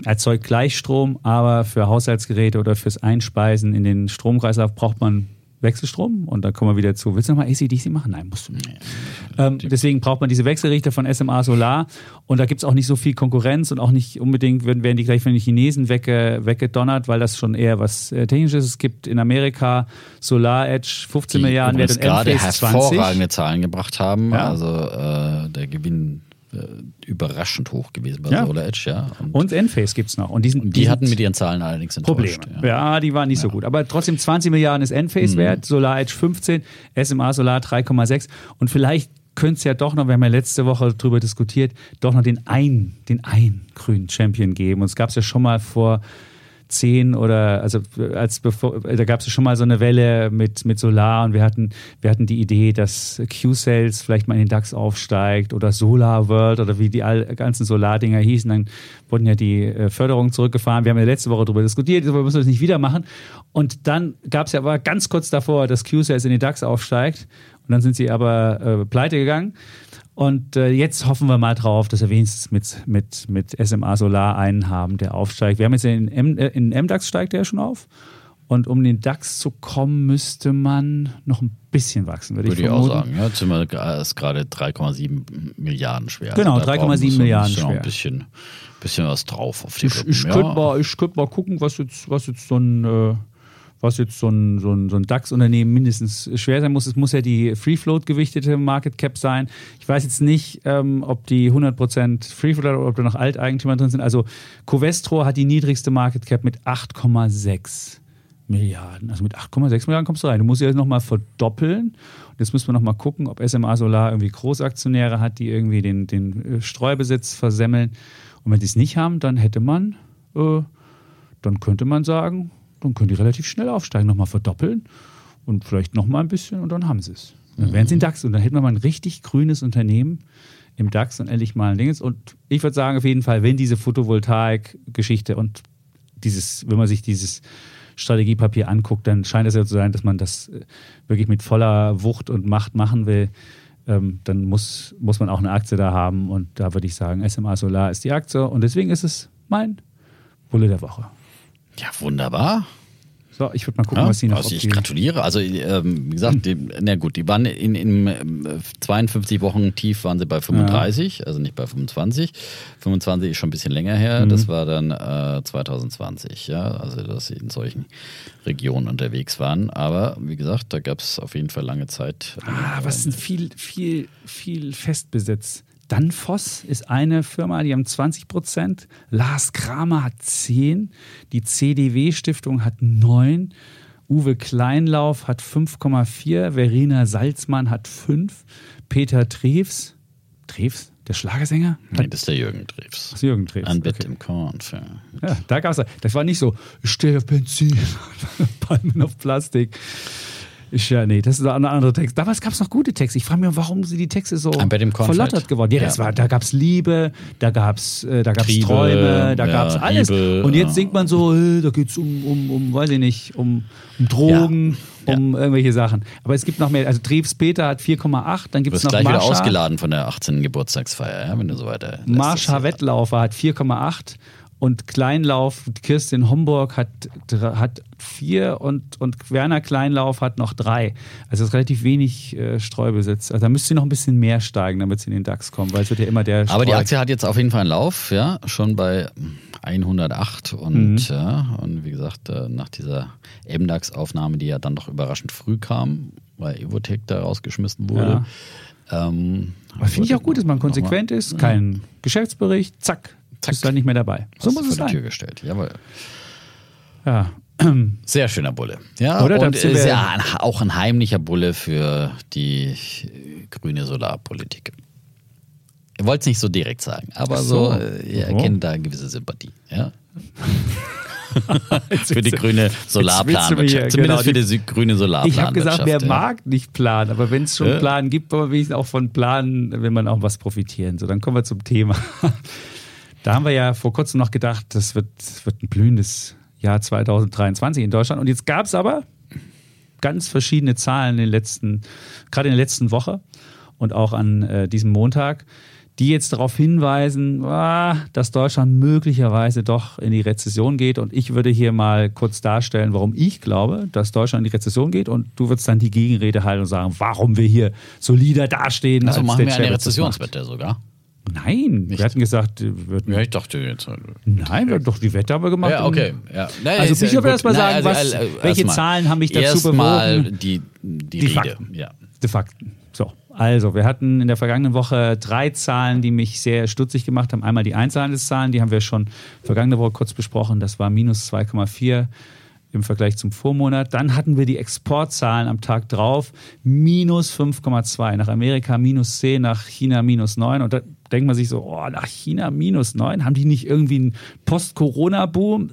erzeugt Gleichstrom, aber für Haushaltsgeräte oder fürs Einspeisen in den Stromkreislauf braucht man Wechselstrom und dann kommen wir wieder zu. Willst du nochmal ACDC machen? Nein, musst du nicht. Ähm, deswegen braucht man diese Wechselrichter von SMA Solar und da gibt es auch nicht so viel Konkurrenz und auch nicht unbedingt werden, werden die gleich von den Chinesen wegge, weggedonnert, weil das schon eher was äh, Technisches ist. Es gibt in Amerika Solar Edge 15 die Milliarden wert und gerade Enphase 20. hervorragende Zahlen gebracht haben. Ja. Also äh, der Gewinn überraschend hoch gewesen bei Ja. Solar Edge, ja. Und, Und Enphase gibt es noch. Und die, sind, die sind hatten mit ihren Zahlen allerdings Probleme. enttäuscht. Ja. die waren nicht so gut. Aber trotzdem 20 Milliarden ist Enphase wert, Solar Edge 15, SMA Solar 3,6. Und vielleicht könnte es ja doch noch, wir haben ja letzte Woche darüber diskutiert, doch noch den einen, den einen grünen Champion geben. Und es gab es ja schon mal vor zehn oder also als bevor da gab es schon mal so eine Welle mit mit Solar und wir hatten wir hatten die Idee, dass Q-Sales vielleicht mal in den DAX aufsteigt oder Solar World oder wie die all, ganzen Solardinger hießen, dann wurden ja die äh, Förderungen zurückgefahren. Wir haben ja letzte Woche darüber diskutiert, aber wir müssen das nicht wieder machen. Und dann gab es ja aber ganz kurz davor, dass Q-Sales in den DAX aufsteigt und dann sind sie aber äh, pleite gegangen. Und äh, jetzt hoffen wir mal drauf, dass wir wenigstens mit, mit, mit SMA Solar einen haben, der aufsteigt. Wir haben jetzt in, M, äh, in MDAX steigt der ja schon auf. Und um den DAX zu kommen, müsste man noch ein bisschen wachsen, würde, Würde ich ich auch sagen. Ja, jetzt sind wir gra- ist gerade 3,7 Milliarden schwer. Genau, da 3,7 brauchen wir so ein Milliarden bisschen Noch schwer. ein bisschen, bisschen was drauf auf die Ich, Rippen, ich, ja. könnte mal, ich könnte mal gucken, was jetzt, was jetzt so ein, äh, was jetzt so ein, so ein, so ein DAX-Unternehmen mindestens schwer sein muss. Es muss ja die Free Float gewichtete Market Cap sein. Ich weiß jetzt nicht, ähm, ob die 100% Free Float oder ob da noch Alteigentümer drin sind. Also Covestro hat die niedrigste Market Cap mit 8,6 Milliarden. Also mit 8,6 Milliarden kommst du rein. Du musst ja nochmal verdoppeln. Und jetzt müssen wir nochmal gucken, ob SMA Solar irgendwie Großaktionäre hat, die irgendwie den, den äh, Streubesitz versemmeln. Und wenn die es nicht haben, dann hätte man, äh, dann könnte man sagen, dann können die relativ schnell aufsteigen, nochmal verdoppeln und vielleicht nochmal ein bisschen und dann haben sie es. Dann wären sie in DAX und dann hätten wir mal ein richtig grünes Unternehmen im DAX und endlich mal ein Dinges. Und ich würde sagen, auf jeden Fall, wenn diese Photovoltaik-Geschichte und dieses, wenn man sich dieses Strategiepapier anguckt, dann scheint es ja zu sein, dass man das äh, wirklich mit voller Wucht und Macht machen will. Ähm, dann muss, muss man auch eine Aktie da haben. Und da würde ich sagen, SMA Solar ist die Aktie. Und deswegen ist es mein Bulle der Woche. Ja, wunderbar. So, ich würde mal gucken, Ja, was sie noch also ich gratuliere. Also, ähm, wie gesagt, die, na gut, die waren in, in, ähm, 52 Wochen tief waren sie bei 35, also nicht bei 25. 25 ist schon ein bisschen länger her. Mhm. Das war dann äh, 2020, ja, also dass sie in solchen Regionen unterwegs waren. Aber wie gesagt, da gab es auf jeden Fall lange Zeit. Ah, was sind viel, viel, viel Festbesitz. Danfoss ist eine Firma, die haben 20 Prozent. Lars Kramer hat 10. Die CDW-Stiftung hat 9. Uwe Kleinlauf hat 5,4. Verena Salzmann hat 5. Peter Treves, Treves, der Schlagersänger? Nee, das ist der Jürgen Drews. Das ist Jürgen Treves. Ein Bett okay. im Korn. Für, Ja, da gab es, das war nicht so, ich stehe auf Benzin, [laughs] Palmen auf Plastik. Ich, ja, nee, das ist ein anderer Text. Damals gab es noch gute Texte. Ich frage mich, warum sind die Texte so verlottert geworden? Ja, das Ja. war, da gab es Liebe, da gab es äh, da gab's Triebe, Träume, da ja, gab es alles. Liebe, Und jetzt ja. singt man so, äh, da geht es um, um, um, weiß ich nicht, um, um Drogen, Ja. um irgendwelche Sachen. Aber es gibt noch mehr. Also Treves Peter hat 4,8, dann gibt es noch gleich wieder Marsha. ausgeladen von der 18. Geburtstagsfeier, ja, wenn du so weiter. Marsha Wettlaufer hat 4,8 und Kleinlauf, Kirstin Homburg hat, hat 4 und, und Werner Kleinlauf hat noch 3. Also das ist relativ wenig äh, Streubesitz. Also da müsste sie noch ein bisschen mehr steigen, damit sie in den DAX kommen, weil es wird ja immer der Aber die Streu- Aktie hat jetzt auf jeden Fall einen Lauf, ja, schon bei 108 und, Mhm. ja, und wie gesagt, äh, nach dieser MDAX-Aufnahme, die ja dann doch überraschend früh kam, weil Evotec da rausgeschmissen wurde. Ähm, Aber finde ich auch gut, dass man konsequent ist, kein Geschäftsbericht, zack, Zack. ist da nicht mehr dabei. So hast muss du es vor die Tür sein. gestellt. Jawohl. Ja. [clears throat] Sehr schöner Bulle. Ja, Oder? Und ist ja auch ein heimlicher Bulle für die grüne Solarpolitik. Ihr wollt es nicht so direkt sagen, aber so, so. äh, ihr So. erkennt da eine gewisse Sympathie. Ja? [laughs] für die grüne Solarplanwirtschaft. du Zumindest genau, für die grüne Solarplanwirtschaft. Ich habe gesagt, wer ja. mag nicht planen, aber wenn es schon Ja. Plan gibt, aber wenigstens auch von Planen, will man auch was profitieren. So, dann kommen wir zum Thema. Da haben wir ja vor kurzem noch gedacht, das wird, wird ein blühendes Jahr 2023 in Deutschland. Und jetzt gab es aber ganz verschiedene Zahlen in den letzten, gerade in der letzten Woche und auch an äh, diesem Montag, die jetzt darauf hinweisen, ah, dass Deutschland möglicherweise doch in die Rezession geht. Und ich würde hier mal kurz darstellen, warum ich glaube, dass Deutschland in die Rezession geht. Und du würdest dann die Gegenrede halten und sagen, warum wir hier solider dastehen. Also machen wir eine Rezessionswette sogar. Nein, Nicht. wir hatten gesagt, wir würden. Ja, ich dachte jetzt. Nein, wir doch die Wette haben wir gemacht. Ja, okay. Ja. Nein, also ich würde erst mal sagen, was, also, welche mal. Zahlen haben mich dazu bewogen? Die, die, die Fakten. Ja. Die Fakten. So, also wir hatten in der vergangenen Woche drei Zahlen, die mich sehr stutzig gemacht haben. Einmal die Einzelhandelszahlen, die haben wir schon vergangene Woche kurz besprochen. Das war minus 2,4 im Vergleich zum Vormonat. Dann hatten wir die Exportzahlen am Tag drauf, minus 5,2. Nach Amerika minus 10, nach China minus 9. Und da denkt man sich so, oh, nach China minus 9, haben die nicht irgendwie einen Post-Corona-Boom?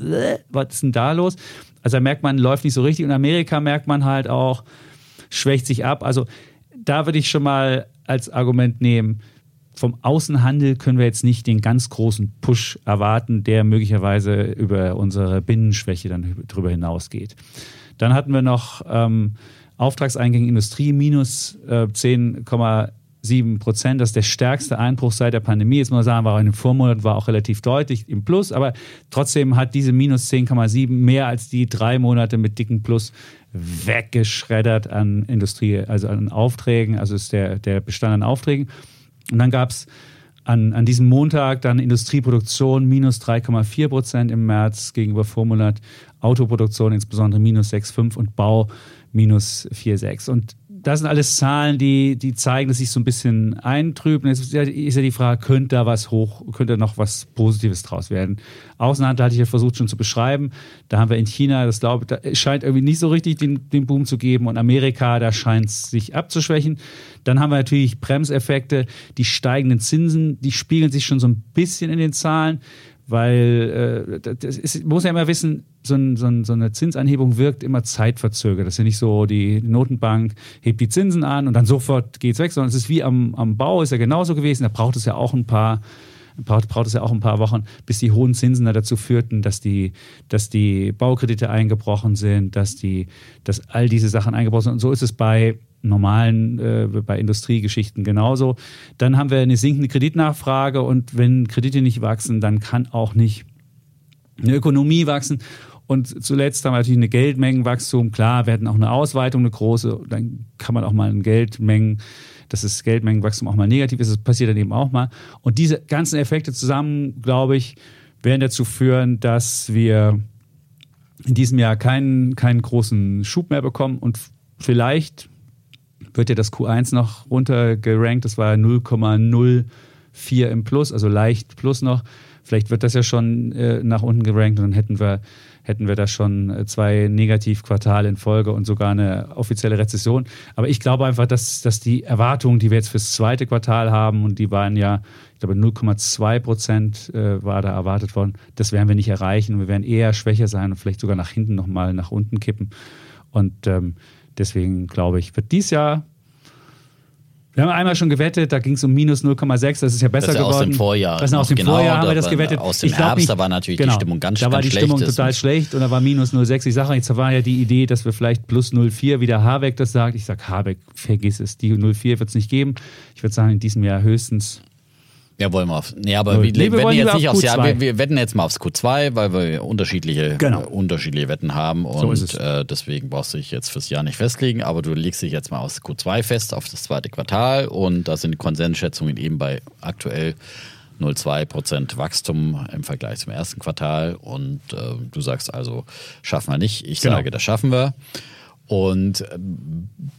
Was ist denn da los? Also da merkt man, läuft nicht so richtig. Und Amerika merkt man halt auch, schwächt sich ab. Also da würde ich schon mal als Argument nehmen, vom Außenhandel können wir jetzt nicht den ganz großen Push erwarten, der möglicherweise über unsere Binnenschwäche dann drüber hinausgeht. Dann hatten wir noch ähm, Auftragseingänge Industrie minus äh, 10,7 Prozent. Das ist der stärkste Einbruch seit der Pandemie. Jetzt muss man sagen, war in den Vormonaten war auch relativ deutlich im Plus, aber trotzdem hat diese minus 10,7 mehr als die drei Monate mit dicken Plus weggeschreddert an Industrie, also an Aufträgen, also ist der, der Bestand an Aufträgen. Und dann gab es an, an diesem Montag dann Industrieproduktion minus 3,4 Prozent im März gegenüber Vormonat, Autoproduktion insbesondere minus 6,5 und Bau minus 4,6. Und das sind alles Zahlen, die, die zeigen, dass sich so ein bisschen eintrüben. Jetzt ist ja die Frage, könnte da was hoch, könnte noch was Positives draus werden? Außenhandel hatte ich ja versucht schon zu beschreiben. Da haben wir in China, das glaube ich, da scheint irgendwie nicht so richtig den, den Boom zu geben. Und Amerika, da scheint es sich abzuschwächen. Dann haben wir natürlich Bremseffekte. Die steigenden Zinsen, die spiegeln sich schon so ein bisschen in den Zahlen weil äh, das ist, muss ja immer wissen, so, ein, so, ein, so, eine Zinsanhebung wirkt immer zeitverzögert. Das ist ja nicht so, die Notenbank hebt die Zinsen an und dann sofort geht es weg, sondern es ist wie am, am Bau, ist ja genauso gewesen. Da braucht es ja auch ein paar braucht, braucht es ja auch ein paar Wochen, bis die hohen Zinsen da dazu führten, dass die, dass die Baukredite eingebrochen sind, dass die, dass all diese Sachen eingebrochen sind. Und so ist es bei normalen, äh, bei Industriegeschichten genauso. Dann haben wir eine sinkende Kreditnachfrage und wenn Kredite nicht wachsen, dann kann auch nicht eine Ökonomie wachsen. Und zuletzt haben wir natürlich eine Geldmengenwachstum. Klar, wir hatten auch eine Ausweitung, eine große. Dann kann man auch mal ein Geldmengen, dass das Geldmengenwachstum auch mal negativ ist. Das passiert dann eben auch mal. Und diese ganzen Effekte zusammen, glaube ich, werden dazu führen, dass wir in diesem Jahr keinen, keinen großen Schub mehr bekommen und vielleicht wird ja das Q1 noch runtergerankt. Das war 0,04 im Plus, also leicht plus noch. Vielleicht wird das ja schon äh, nach unten gerankt und dann hätten wir, hätten wir da schon äh, zwei Negativquartale in Folge und sogar eine offizielle Rezession. Aber ich glaube einfach, dass, dass die Erwartungen, die wir jetzt fürs zweite Quartal haben, und die waren ja, ich glaube, 0,2 Prozent äh, war da erwartet worden, das werden wir nicht erreichen. Wir werden eher schwächer sein und vielleicht sogar nach hinten nochmal nach unten kippen. Und ähm, Deswegen glaube ich, wird dies Jahr wir haben einmal schon gewettet, da ging es um minus 0,6, das ist ja besser das ist ja geworden. Aus dem Vorjahr. Das ist aus dem genau, Vorjahr haben wir das gewettet. Aus dem ich Herbst, nicht, da war natürlich genau, die Stimmung ganz, schlecht. Da war die Stimmung total schlecht und da war minus 0,6. Ich sage, jetzt war ja die Idee, dass wir vielleicht plus 0,4, wie der Habeck das sagt. Ich sage, Habeck, vergiss es, die 0,4 wird es nicht geben. Ich würde sagen, in diesem Jahr höchstens ja, wollen wir auf. Nee, aber wir, wir wetten jetzt nicht aufs Jahr. Wir, wir, wetten jetzt mal aufs Q2, weil wir unterschiedliche, genau. äh, unterschiedliche Wetten haben. Und so äh, deswegen brauchst du dich jetzt fürs Jahr nicht festlegen. Aber du legst dich jetzt mal aufs Q2 fest, auf das zweite Quartal. Und da sind Konsensschätzungen eben bei aktuell 0,2% Wachstum im Vergleich zum ersten Quartal. Und äh, du sagst also, schaffen wir nicht. Ich genau. sage, das schaffen wir. Und äh,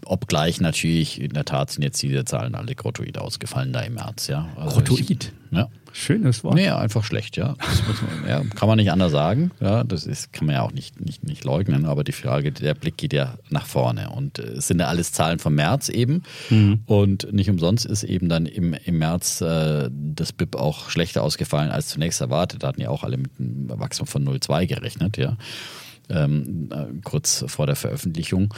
obgleich natürlich, in der Tat sind jetzt diese Zahlen alle grottoid ausgefallen da im März. Ja. Also grottoid? Ich, ja. Schönes Wort. Nee, einfach schlecht, ja. Man, ja. Kann man nicht anders sagen. Ja, das ist, kann man ja auch nicht, nicht, nicht leugnen, aber die Frage, der Blick geht ja nach vorne. Und äh, es sind ja alles Zahlen vom März eben. Mhm. Und nicht umsonst ist eben dann im, im März äh, das BIP auch schlechter ausgefallen als zunächst erwartet. Da hatten ja auch alle mit einem Wachstum von 0,2 gerechnet, ja ähm, äh, kurz vor der Veröffentlichung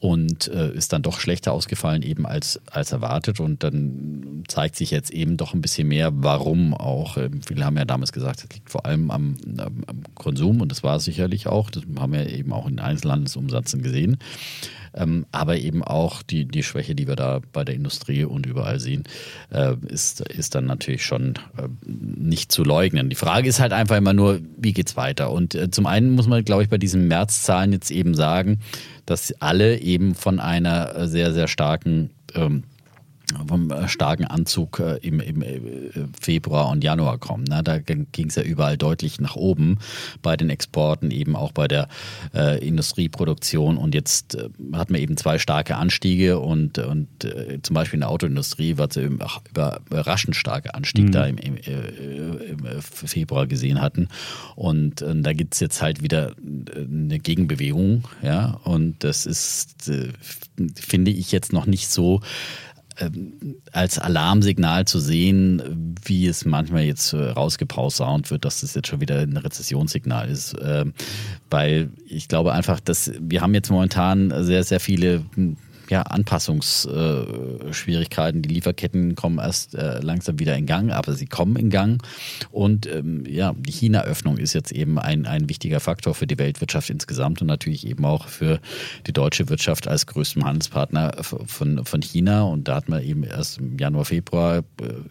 und äh, ist dann doch schlechter ausgefallen eben als, als erwartet und dann zeigt sich jetzt eben doch ein bisschen mehr, warum auch. Äh, viele haben ja damals gesagt, es liegt vor allem am, am Konsum und das war es sicherlich auch. Das haben wir eben auch in Einzelhandelsumsätzen gesehen. Ähm, aber eben auch die, die Schwäche, die wir da bei der Industrie und überall sehen, äh, ist, ist dann natürlich schon äh, nicht zu leugnen. Die Frage ist halt einfach immer nur, wie geht's weiter? Und äh, zum einen muss man, glaube ich, bei diesen Märzzahlen jetzt eben sagen, dass alle eben von einer sehr, sehr starken ähm, vom äh, starken Anzug äh, im, im äh, Februar und Januar kommen. Ne? Da ging es ja überall deutlich nach oben bei den Exporten, eben auch bei der äh, Industrieproduktion. Und jetzt äh, hat man eben zwei starke Anstiege und, und äh, zum Beispiel in der Autoindustrie war es über, überraschend starke Anstieg mhm. da im, im, im, Februar gesehen hatten. Und da gibt es jetzt halt wieder eine Gegenbewegung. Ja? Und das ist, finde ich, jetzt noch nicht so als Alarmsignal zu sehen, wie es manchmal jetzt äh, rausgepausaunt wird, dass das jetzt schon wieder ein Rezessionssignal ist. Ähm, weil ich glaube einfach, dass wir haben jetzt momentan sehr, sehr viele ja, Anpassungsschwierigkeiten. Die Lieferketten kommen erst äh, langsam wieder in Gang, aber sie kommen in Gang. Und ähm, ja, die China-Öffnung ist jetzt eben ein, ein wichtiger Faktor für die Weltwirtschaft insgesamt und natürlich eben auch für die deutsche Wirtschaft als größten Handelspartner von, von China. Und da hat man eben erst im Januar, Februar äh,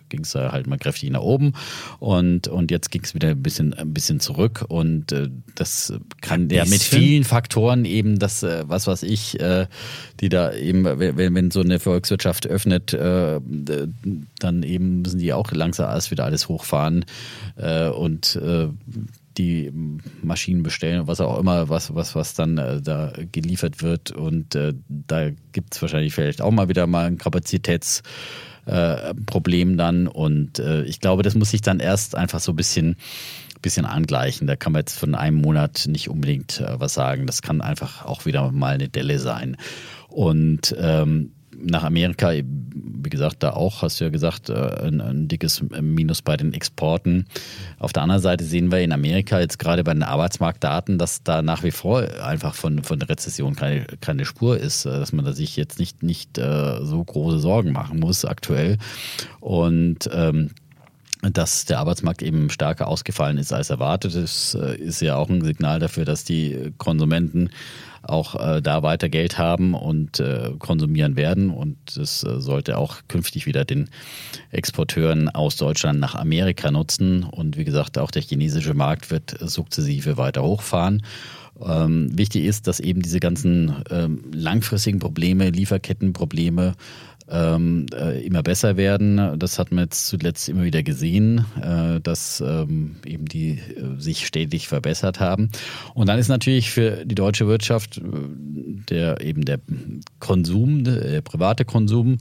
ging es halt mal kräftig nach oben und, und jetzt ging es wieder ein bisschen, ein bisschen zurück. Und äh, das kann ja mit vielen Faktoren eben das, äh, was weiß ich, äh, die da eben, wenn, wenn so eine Volkswirtschaft öffnet, äh, dann eben müssen die auch langsam erst wieder alles hochfahren äh, und äh, die Maschinen bestellen, was auch immer, was, was, was dann äh, da geliefert wird. Und äh, da gibt es wahrscheinlich vielleicht auch mal wieder mal ein Kapazitätsproblem äh, dann. Und äh, ich glaube, das muss sich dann erst einfach so ein bisschen bisschen angleichen. Da kann man jetzt von einem Monat nicht unbedingt äh, was sagen. Das kann einfach auch wieder mal eine Delle sein. Und ähm, nach Amerika, wie gesagt, da auch, hast du ja gesagt, äh, ein, ein, dickes Minus bei den Exporten. Auf der anderen Seite sehen wir in Amerika jetzt gerade bei den Arbeitsmarktdaten, dass da nach wie vor einfach von, von der Rezession keine, keine Spur ist, äh, dass man da sich jetzt nicht, nicht äh, so große Sorgen machen muss aktuell. Und ähm, dass der Arbeitsmarkt eben stärker ausgefallen ist als erwartet. Das äh, ist ja auch ein Signal dafür, dass die Konsumenten auch äh, da weiter Geld haben und äh, konsumieren werden. Und das äh, sollte auch künftig wieder den Exporteuren aus Deutschland nach Amerika nutzen. Und wie gesagt, auch der chinesische Markt wird sukzessive weiter hochfahren. Ähm, wichtig ist, dass eben diese ganzen ähm, langfristigen Probleme, Lieferkettenprobleme ähm, äh, immer besser werden. Das hat man jetzt zuletzt immer wieder gesehen, äh, dass ähm, eben die äh, sich stetig verbessert haben. Und dann ist natürlich für die deutsche Wirtschaft äh, der eben der Konsum, der private Konsum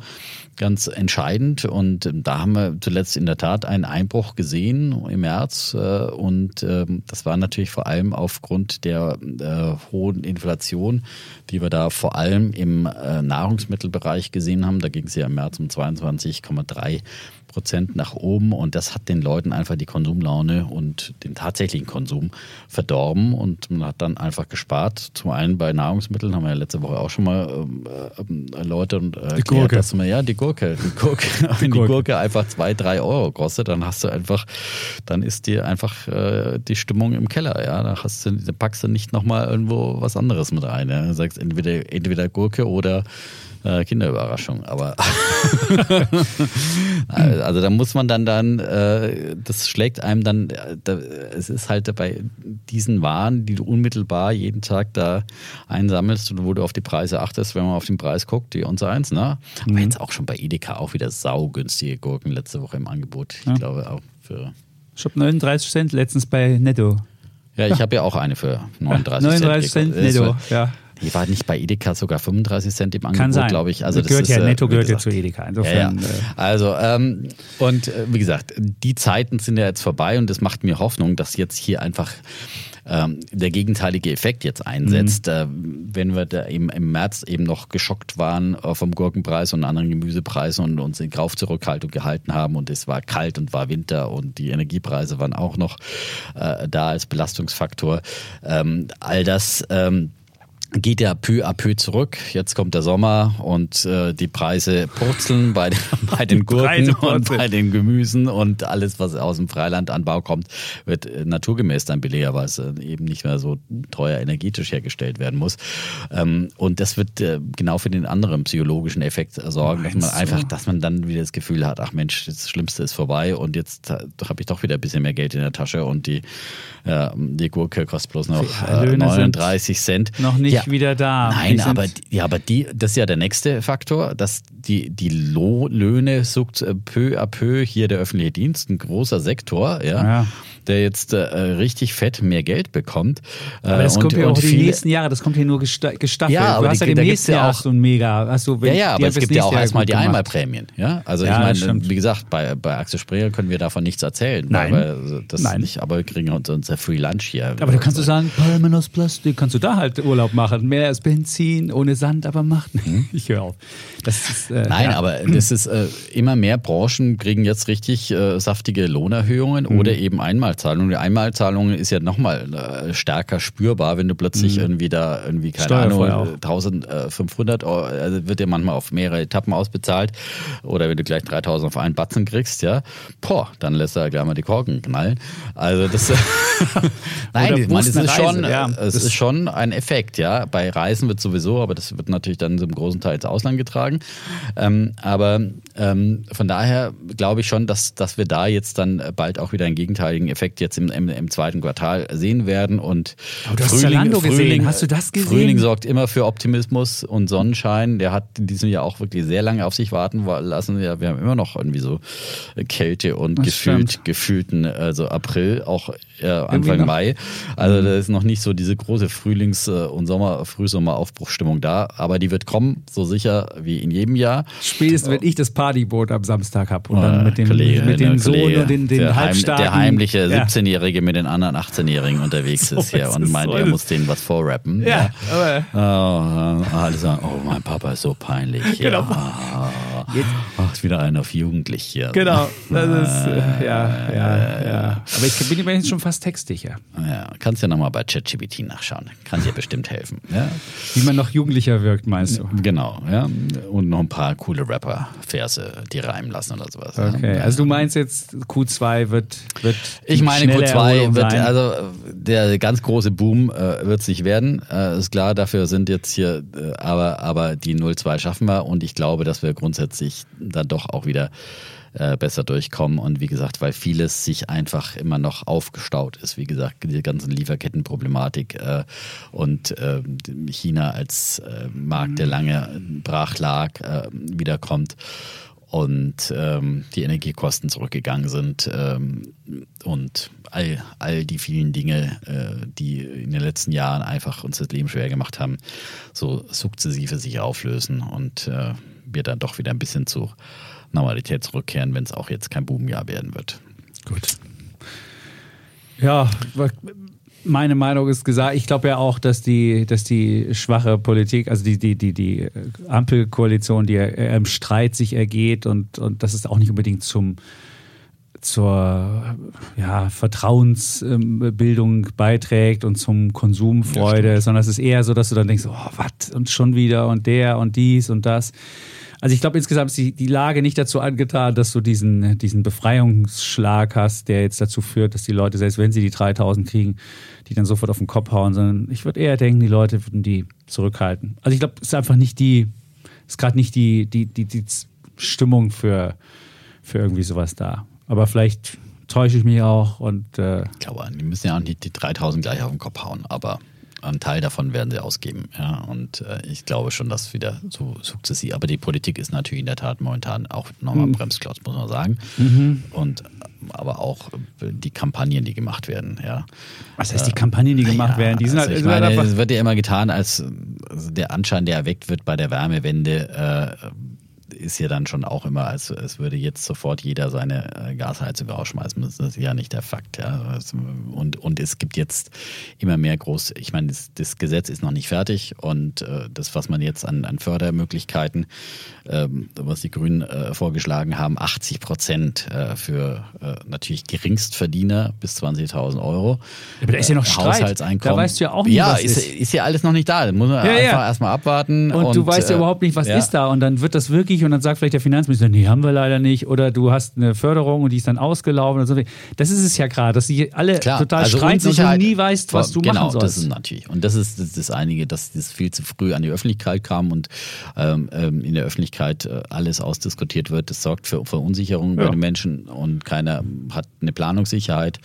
ganz entscheidend. Und da haben wir zuletzt in der Tat einen Einbruch gesehen im März. Äh, und ähm, das war natürlich vor allem aufgrund der äh, hohen Inflation, die wir da vor allem im Nahrungsmittelbereich gesehen haben. Da ging es ja im März um 22,3 Prozent nach oben und das hat den Leuten einfach die Konsumlaune und den tatsächlichen Konsum verdorben und man hat dann einfach gespart. Zum einen bei Nahrungsmitteln haben wir ja letzte Woche auch schon mal ähm, äh, Leute und äh, die Gurke. dass man ja die Gurke, die Gurke, [laughs] wenn die Gurke einfach zwei, drei Euro kostet, dann hast du einfach, dann ist dir einfach äh, die Stimmung im Keller, ja. Da hast du, da packst du nicht nochmal irgendwo was anderes mit rein. Ja? Du sagst entweder, entweder Gurke oder äh, Kinderüberraschung. Aber [laughs] also da muss man dann dann, äh, das schlägt einem dann, da, es ist halt bei diesen Waren, die du unmittelbar jeden Tag da einsammelst und wo du auf die Preise achtest, wenn man auf den Preis guckt, die unser eins, ne? Aber mhm. jetzt auch schon bei Edeka auch wieder saugünstige Gurken letzte Woche im Angebot. Ich ja. glaube auch für. Ich habe 39 Cent letztens bei Netto. Ja, ich habe ja auch eine für 39, 39 Cent. [laughs] 39 Cent Netto, ja. Die war nicht bei Edeka sogar 35 Cent im Angebot, glaube ich. Also das gehört ist, ja, Netto gehört ja zu Edeka. Insofern, ja, ja. Äh, also, ähm, und äh, wie gesagt, die Zeiten sind ja jetzt vorbei und es macht mir Hoffnung, dass jetzt hier einfach ähm, der gegenteilige Effekt jetzt einsetzt. Mhm. Äh, wenn wir da eben im März eben noch geschockt waren äh, vom Gurkenpreis und anderen Gemüsepreisen und uns in Kaufzurückhaltung gehalten haben und es war kalt und war Winter und die Energiepreise waren auch noch äh, da als Belastungsfaktor. Ähm, all das ähm, geht ja peu à peu zurück. Jetzt kommt der Sommer und äh, die Preise purzeln bei, den, [laughs] bei den Gurken und bei den Gemüsen und alles, was aus dem Freilandanbau kommt, wird äh, naturgemäß dann billiger, weil es äh, eben nicht mehr so teuer energetisch hergestellt werden muss. Ähm, und das wird äh, genau für den anderen psychologischen Effekt sorgen, dass man einfach, dass man dann wieder das Gefühl hat, ach Mensch, das Schlimmste ist vorbei und jetzt äh, habe ich doch wieder ein bisschen mehr Geld in der Tasche und die, äh, die Gurke kostet bloß noch 39 Cent. Noch nicht ja, wieder da. Nein, aber, ja, aber die, das ist ja der nächste Faktor, dass die, die Löhne sucht äh, peu à peu hier der öffentliche Dienst, ein großer Sektor, ja. ja der jetzt äh, richtig fett mehr Geld bekommt. Äh, aber das und, kommt ja auch die nächsten Jahre, das kommt hier nur gestaffelt. Ja, aber du hast die, ja im nächsten Jahr auch so ein Mega. Hast du, ja, ja, aber es gibt ja auch erstmal die Einmalprämien. Ja? Also ja, ich meine, wie gesagt, bei, bei Axel Sprenger können wir davon nichts erzählen. Nein. Weil das Nein. Nicht, aber wir kriegen uns unser Free Lunch hier. Aber da kannst du sagen, Palmen aus Plastik, kannst du da halt Urlaub machen. Mehr als Benzin, ohne Sand, aber macht [laughs] nicht. Hm? Ich höre auf. Ist, äh, Nein, ja. aber das ist äh, immer mehr Branchen kriegen jetzt richtig äh, saftige Lohnerhöhungen mhm. oder eben Einmalzahlungen. Die Einmal Einmalzahlung ist ja nochmal äh, stärker spürbar, wenn du plötzlich mhm. irgendwie da irgendwie, keine Ahnung, 1500 Euro, also wird dir manchmal auf mehrere Etappen ausbezahlt oder wenn du gleich 3000 auf einen Batzen kriegst, ja, boah, dann lässt er gleich mal die Korken knallen. Also das, [laughs] nein, man, es ist schon, ja, es ist schon ein Effekt, ja. Bei Reisen wird sowieso, aber das wird natürlich dann zum großen Teil ins Ausland getragen. Ähm, aber ähm, von daher glaube ich schon, dass, dass wir da jetzt dann bald auch wieder einen gegenteiligen Effekt jetzt im, im, im zweiten Quartal sehen werden. Und oh, Frühling, Frühling, Hast du das gesehen? Frühling sorgt immer für Optimismus und Sonnenschein. Der hat in diesem Jahr auch wirklich sehr lange auf sich warten lassen. Ja, wir haben immer noch irgendwie so Kälte und gefühlt, gefühlten also April, auch äh, Anfang Mai. Also mhm. da ist noch nicht so diese große Frühlings- äh, und Sommer, Frühsommer-Aufbruchstimmung da. Aber die wird kommen, so sicher wie in jedem Jahr. Spätestens, wenn ich das Partyboot am Samstag habe und dann mit dem, Kollege, mit dem Sohn Kollege, und den, den der, der heimliche 17-Jährige mit den anderen 18-Jährigen unterwegs [laughs] so ist hier und meint, er muss denen was vorrappen. Ja, ja. aber. Oh, alle sagen, oh, mein Papa ist so peinlich. Genau. Ja. Ach, wieder einer auf Jugendlich hier. Genau, das ist, äh, ja, ja, ja. Aber ich bin jetzt schon fast textsicher. Ja, kannst ja nochmal bei ChatGPT nachschauen. Kann dir bestimmt helfen. Ja. Wie man noch jugendlicher wirkt, meinst du? Genau, ja. Und noch ein paar coole Rapper-Verse, die reimen lassen oder sowas. Okay, ja. also du meinst jetzt, Q2 wird, wird Ich meine, Q2 wird, sein. also der ganz große Boom äh, wird es nicht werden. Äh, ist klar, dafür sind jetzt hier, äh, aber, aber die 02 schaffen wir und ich glaube, dass wir grundsätzlich dann doch auch wieder äh, besser durchkommen. Und wie gesagt, weil vieles sich einfach immer noch aufgestaut ist. Wie gesagt, die ganzen Lieferkettenproblematik äh, und äh, China als äh, Markt, der lange brach lag, äh, wiederkommt und ähm, die Energiekosten zurückgegangen sind ähm, und all, all die vielen Dinge, äh, die in den letzten Jahren einfach uns das Leben schwer gemacht haben, so sukzessive sich auflösen und äh, wir dann doch wieder ein bisschen zu Normalität zurückkehren, wenn es auch jetzt kein Boomjahr werden wird. Gut. Ja, meine Meinung ist gesagt, ich glaube ja auch, dass die, dass die schwache Politik, also die, die, die, die Ampelkoalition, die im Streit sich ergeht und, und das ist auch nicht unbedingt zum zur ja, Vertrauensbildung beiträgt und zum Konsumfreude, ja, sondern es ist eher so, dass du dann denkst, oh, was und schon wieder und der und dies und das. Also ich glaube insgesamt ist die, die Lage nicht dazu angetan, dass du diesen, diesen Befreiungsschlag hast, der jetzt dazu führt, dass die Leute, selbst wenn sie die 3000 kriegen, die dann sofort auf den Kopf hauen, sondern ich würde eher denken, die Leute würden die zurückhalten. Also ich glaube, es ist einfach nicht die, ist gerade nicht die, die, die, die Stimmung für, für irgendwie sowas da. Aber vielleicht täusche ich mich auch und. Äh ich glaube, die müssen ja auch nicht die 3000 gleich auf den Kopf hauen, aber einen Teil davon werden sie ausgeben. Ja, und äh, ich glaube schon, dass wieder so sukzessiv. Aber die Politik ist natürlich in der Tat momentan auch nochmal mhm. Bremsklotz, muss man sagen. Mhm. Und aber auch die Kampagnen, die gemacht werden. Ja. Was heißt die Kampagnen, die gemacht ja, werden? Die sind also halt, ich meine, es wird ja immer getan, als also der Anschein, der erweckt wird bei der Wärmewende. Äh, ist ja dann schon auch immer, als, als würde jetzt sofort jeder seine äh, Gasheizung rausschmeißen. Das ist ja nicht der Fakt. Ja. Und, und es gibt jetzt immer mehr groß, ich meine, das, das Gesetz ist noch nicht fertig und äh, das, was man jetzt an, an Fördermöglichkeiten, ähm, was die Grünen äh, vorgeschlagen haben, 80 Prozent äh, für natürlich Geringstverdiener bis 20.000 Euro. Aber da ist ja noch Streit. Haushaltseinkommen. Da weißt du ja auch nicht, ja, was ist, ist. ist ja alles noch nicht da. Da muss man Ja, einfach ja. erstmal abwarten. Und, du weißt ja überhaupt nicht, was ist da. Und dann wird das wirklich, und dann sagt vielleicht der Finanzminister, nee, haben wir leider nicht. Oder du hast eine Förderung und die ist dann ausgelaufen. Und so. Das ist es ja gerade, dass sie alle Klar, total also streiten und du nie weißt, was du genau, machen sollst. das ist natürlich. Und das ist das, ist das einige, dass das viel zu früh an die Öffentlichkeit kam und ähm, ähm, in der Öffentlichkeit äh, alles ausdiskutiert wird. Das sorgt für Verunsicherung bei Ja. den Menschen und keiner hat eine Planungssicherheit.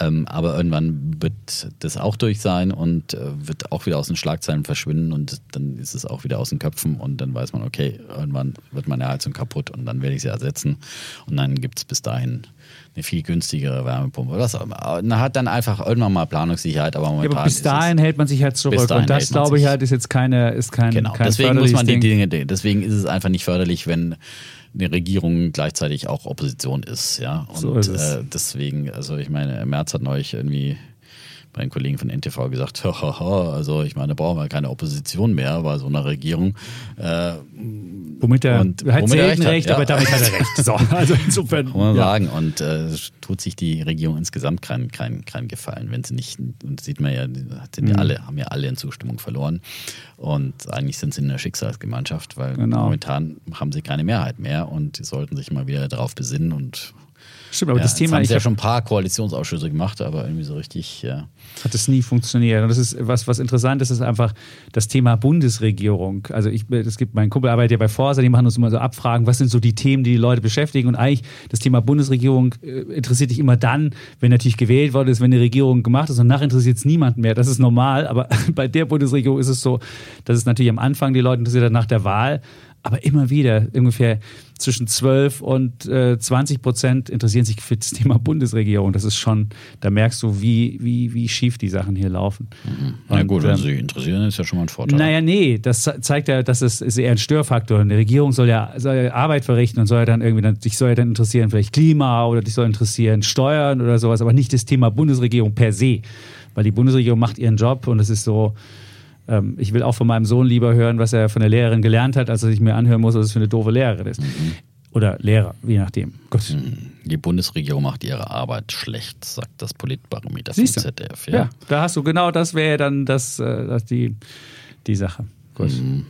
Ähm, aber irgendwann wird das auch durch sein und äh, wird auch wieder aus den Schlagzeilen verschwinden und dann ist es auch wieder aus den Köpfen und dann weiß man, okay, irgendwann wird meine Heizung kaputt und dann werde ich sie ersetzen und dann gibt es bis dahin eine viel günstigere Wärmepumpe oder was auch immer. Man hat dann einfach irgendwann mal Planungssicherheit, aber ja, momentan aber bis dahin hält man sich halt zurück. Und das, glaube ich, halt ist jetzt keine, ist kein, Genau, kein deswegen muss man die Dinge, deswegen ist es einfach nicht förderlich, wenn eine Regierung gleichzeitig auch Opposition ist, ja. Und So ist. Äh, deswegen, also ich meine, Merz hat neulich irgendwie bei den Kollegen von NTV gesagt, [laughs] also ich meine, da brauchen wir keine Opposition mehr bei so einer Regierung. Äh, Womit er Und hat womit er selten recht hat, recht, ja. aber damit hat er [laughs] recht. So, also insofern. Kann man ja. sagen. Und äh, es tut sich die Regierung insgesamt keinen kein, kein Gefallen, wenn sie nicht, und sieht man ja, sind Mhm. ja alle, haben ja alle in Zustimmung verloren. Und eigentlich sind sie in einer Schicksalsgemeinschaft, weil Genau. momentan haben sie keine Mehrheit mehr und sie sollten sich mal wieder darauf besinnen und Stimmt, aber ja, das Thema, haben ich sie ja schon ein paar Koalitionsausschüsse gemacht, aber irgendwie so richtig, ja. hat es nie funktioniert. Und das ist was, was interessant ist, ist einfach das Thema Bundesregierung. Also ich, es gibt meinen Kumpel arbeitet ja bei Forsa, die machen uns immer so Abfragen, was sind so die Themen, die die Leute beschäftigen. Und eigentlich das Thema Bundesregierung äh, interessiert dich immer dann, wenn natürlich gewählt worden ist, wenn eine Regierung gemacht ist. Und nachher interessiert es niemanden mehr. Das ist normal. Aber [laughs] bei der Bundesregierung ist es so, dass es natürlich am Anfang die Leute interessiert hat nach der Wahl. Aber immer wieder, ungefähr zwischen 12 und äh, 20 Prozent interessieren sich für das [laughs] Thema Bundesregierung. Das ist schon, da merkst du, wie, wie, wie schief die Sachen hier laufen. Na Und, gut, wenn ähm, sie interessieren, ist ja schon mal ein Vorteil. naja, nee, das ze- zeigt ja, dass es ist eher ein Störfaktor. Eine Regierung soll ja, soll ja Arbeit verrichten und soll ja dann irgendwie, dann, dich soll ja dann interessieren, vielleicht Klima oder dich soll interessieren Steuern oder sowas, aber nicht das Thema Bundesregierung per se. Weil die Bundesregierung macht ihren Job und es ist so, ähm, ich will auch von meinem Sohn lieber hören, was er von der Lehrerin gelernt hat, als dass ich mir anhören muss, was es für eine doofe Lehrerin ist. Oder Lehrer, je nachdem. Gut. Die Bundesregierung macht ihre Arbeit schlecht, sagt das Politbarometer vom Siehst du? ZDF. Ja. da hast du genau das wäre dann das, äh, das die, die Sache. Gut. Gut,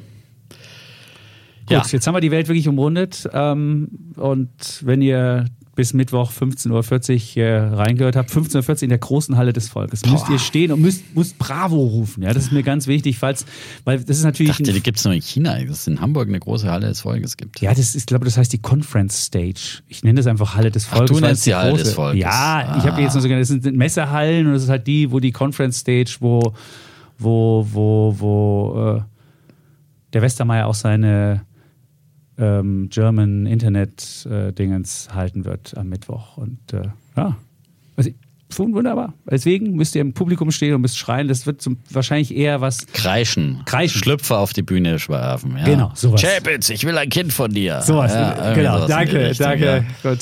Ja. jetzt haben wir die Welt wirklich umrundet. Ähm, und wenn ihr bis Mittwoch 15.40 Uhr äh, reingehört habt, 15.40 Uhr in der großen Halle des Volkes, müsst ihr stehen und müsst, müsst Bravo rufen. Ja, das ist mir ganz wichtig, falls, weil das ist Ich natürlich. dachte, ein- die gibt es nur in China, dass es in Hamburg eine große Halle des Volkes gibt. ja, das ist, ich glaube, das heißt die Conference Stage. Ich nenne das einfach Halle des Ach, Volkes. du weil nennst die Halle große- des Volkes. Ja, ich habe jetzt nur so genannt. Das sind Messehallen und das ist halt die, wo die Conference Stage, wo, wo, wo, wo äh, der Westermeier auch seine ähm, German Internet äh, Dingens halten wird am Mittwoch. Und äh, ja, also, schon wunderbar. Deswegen müsst ihr im Publikum stehen und müsst schreien. Das wird zum, wahrscheinlich eher was Kreischen. Kreischen. Schlüpfer auf die Bühne werfen. Ja. Genau, sowas. Chapitz, ich will ein Kind von dir. Sowas, Ja, genau. sowas danke, Richtung, danke. Gut.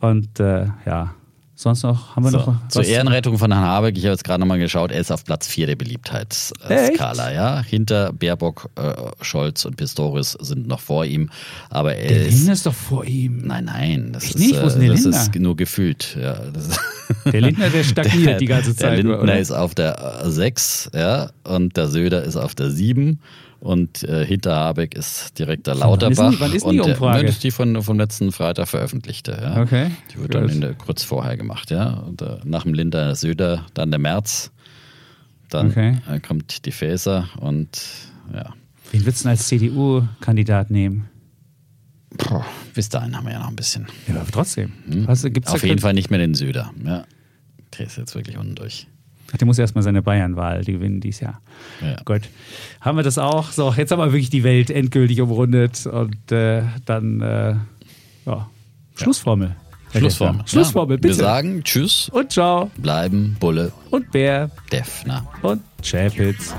Und äh, ja, sonst noch, haben wir So, noch zur was? Ehrenrettung von Herrn Habeck, ich habe jetzt gerade nochmal geschaut, er ist auf Platz 4 der Beliebtheitsskala. Ja? Hinter Baerbock, äh, Scholz und Pistorius sind noch vor ihm. Aber er Der ist. Lindner ist doch vor ihm. Nein, nein, das Echt ist, nicht? Wo ist denn äh, der das Lindner? ist nur gefühlt. Ja, das Der Lindner, der [laughs] stagniert der, die ganze Der Zeit. Lindner oder? ist auf der 6, ja, und der Söder ist auf der 7. Und äh, hinter Habeck ist direkt der Von wann ist Lauterbach. die- wann ist die und Umfrage? Nein, Das ist die von, vom letzten Freitag veröffentlichte. Ja. Okay, Die wird dann gut. in der, kurz vorher gemacht. Ja. Und, äh, nach dem der Söder, dann der März. Dann Okay. äh, kommt die Faeser und ja. Wen würdest du denn als CDU-Kandidat nehmen? Puh, bis dahin haben wir ja noch ein bisschen. Ja, aber trotzdem. Was, gibt's Hm? Auf da jeden Fall nicht mehr den Söder. Ja. Der ist jetzt wirklich unten durch. Ach, der muss erstmal seine Bayernwahl gewinnen dieses Jahr. Ja. Gut. Haben wir das auch? So, jetzt haben wir wirklich die Welt endgültig umrundet und äh, dann äh, ja. Schlussformel. Herr Schlussformel. Schlussformel, ja. bitte. Wir sagen Tschüss, und ciao bleiben, Bulle, und Bär Defner. und Chapitz.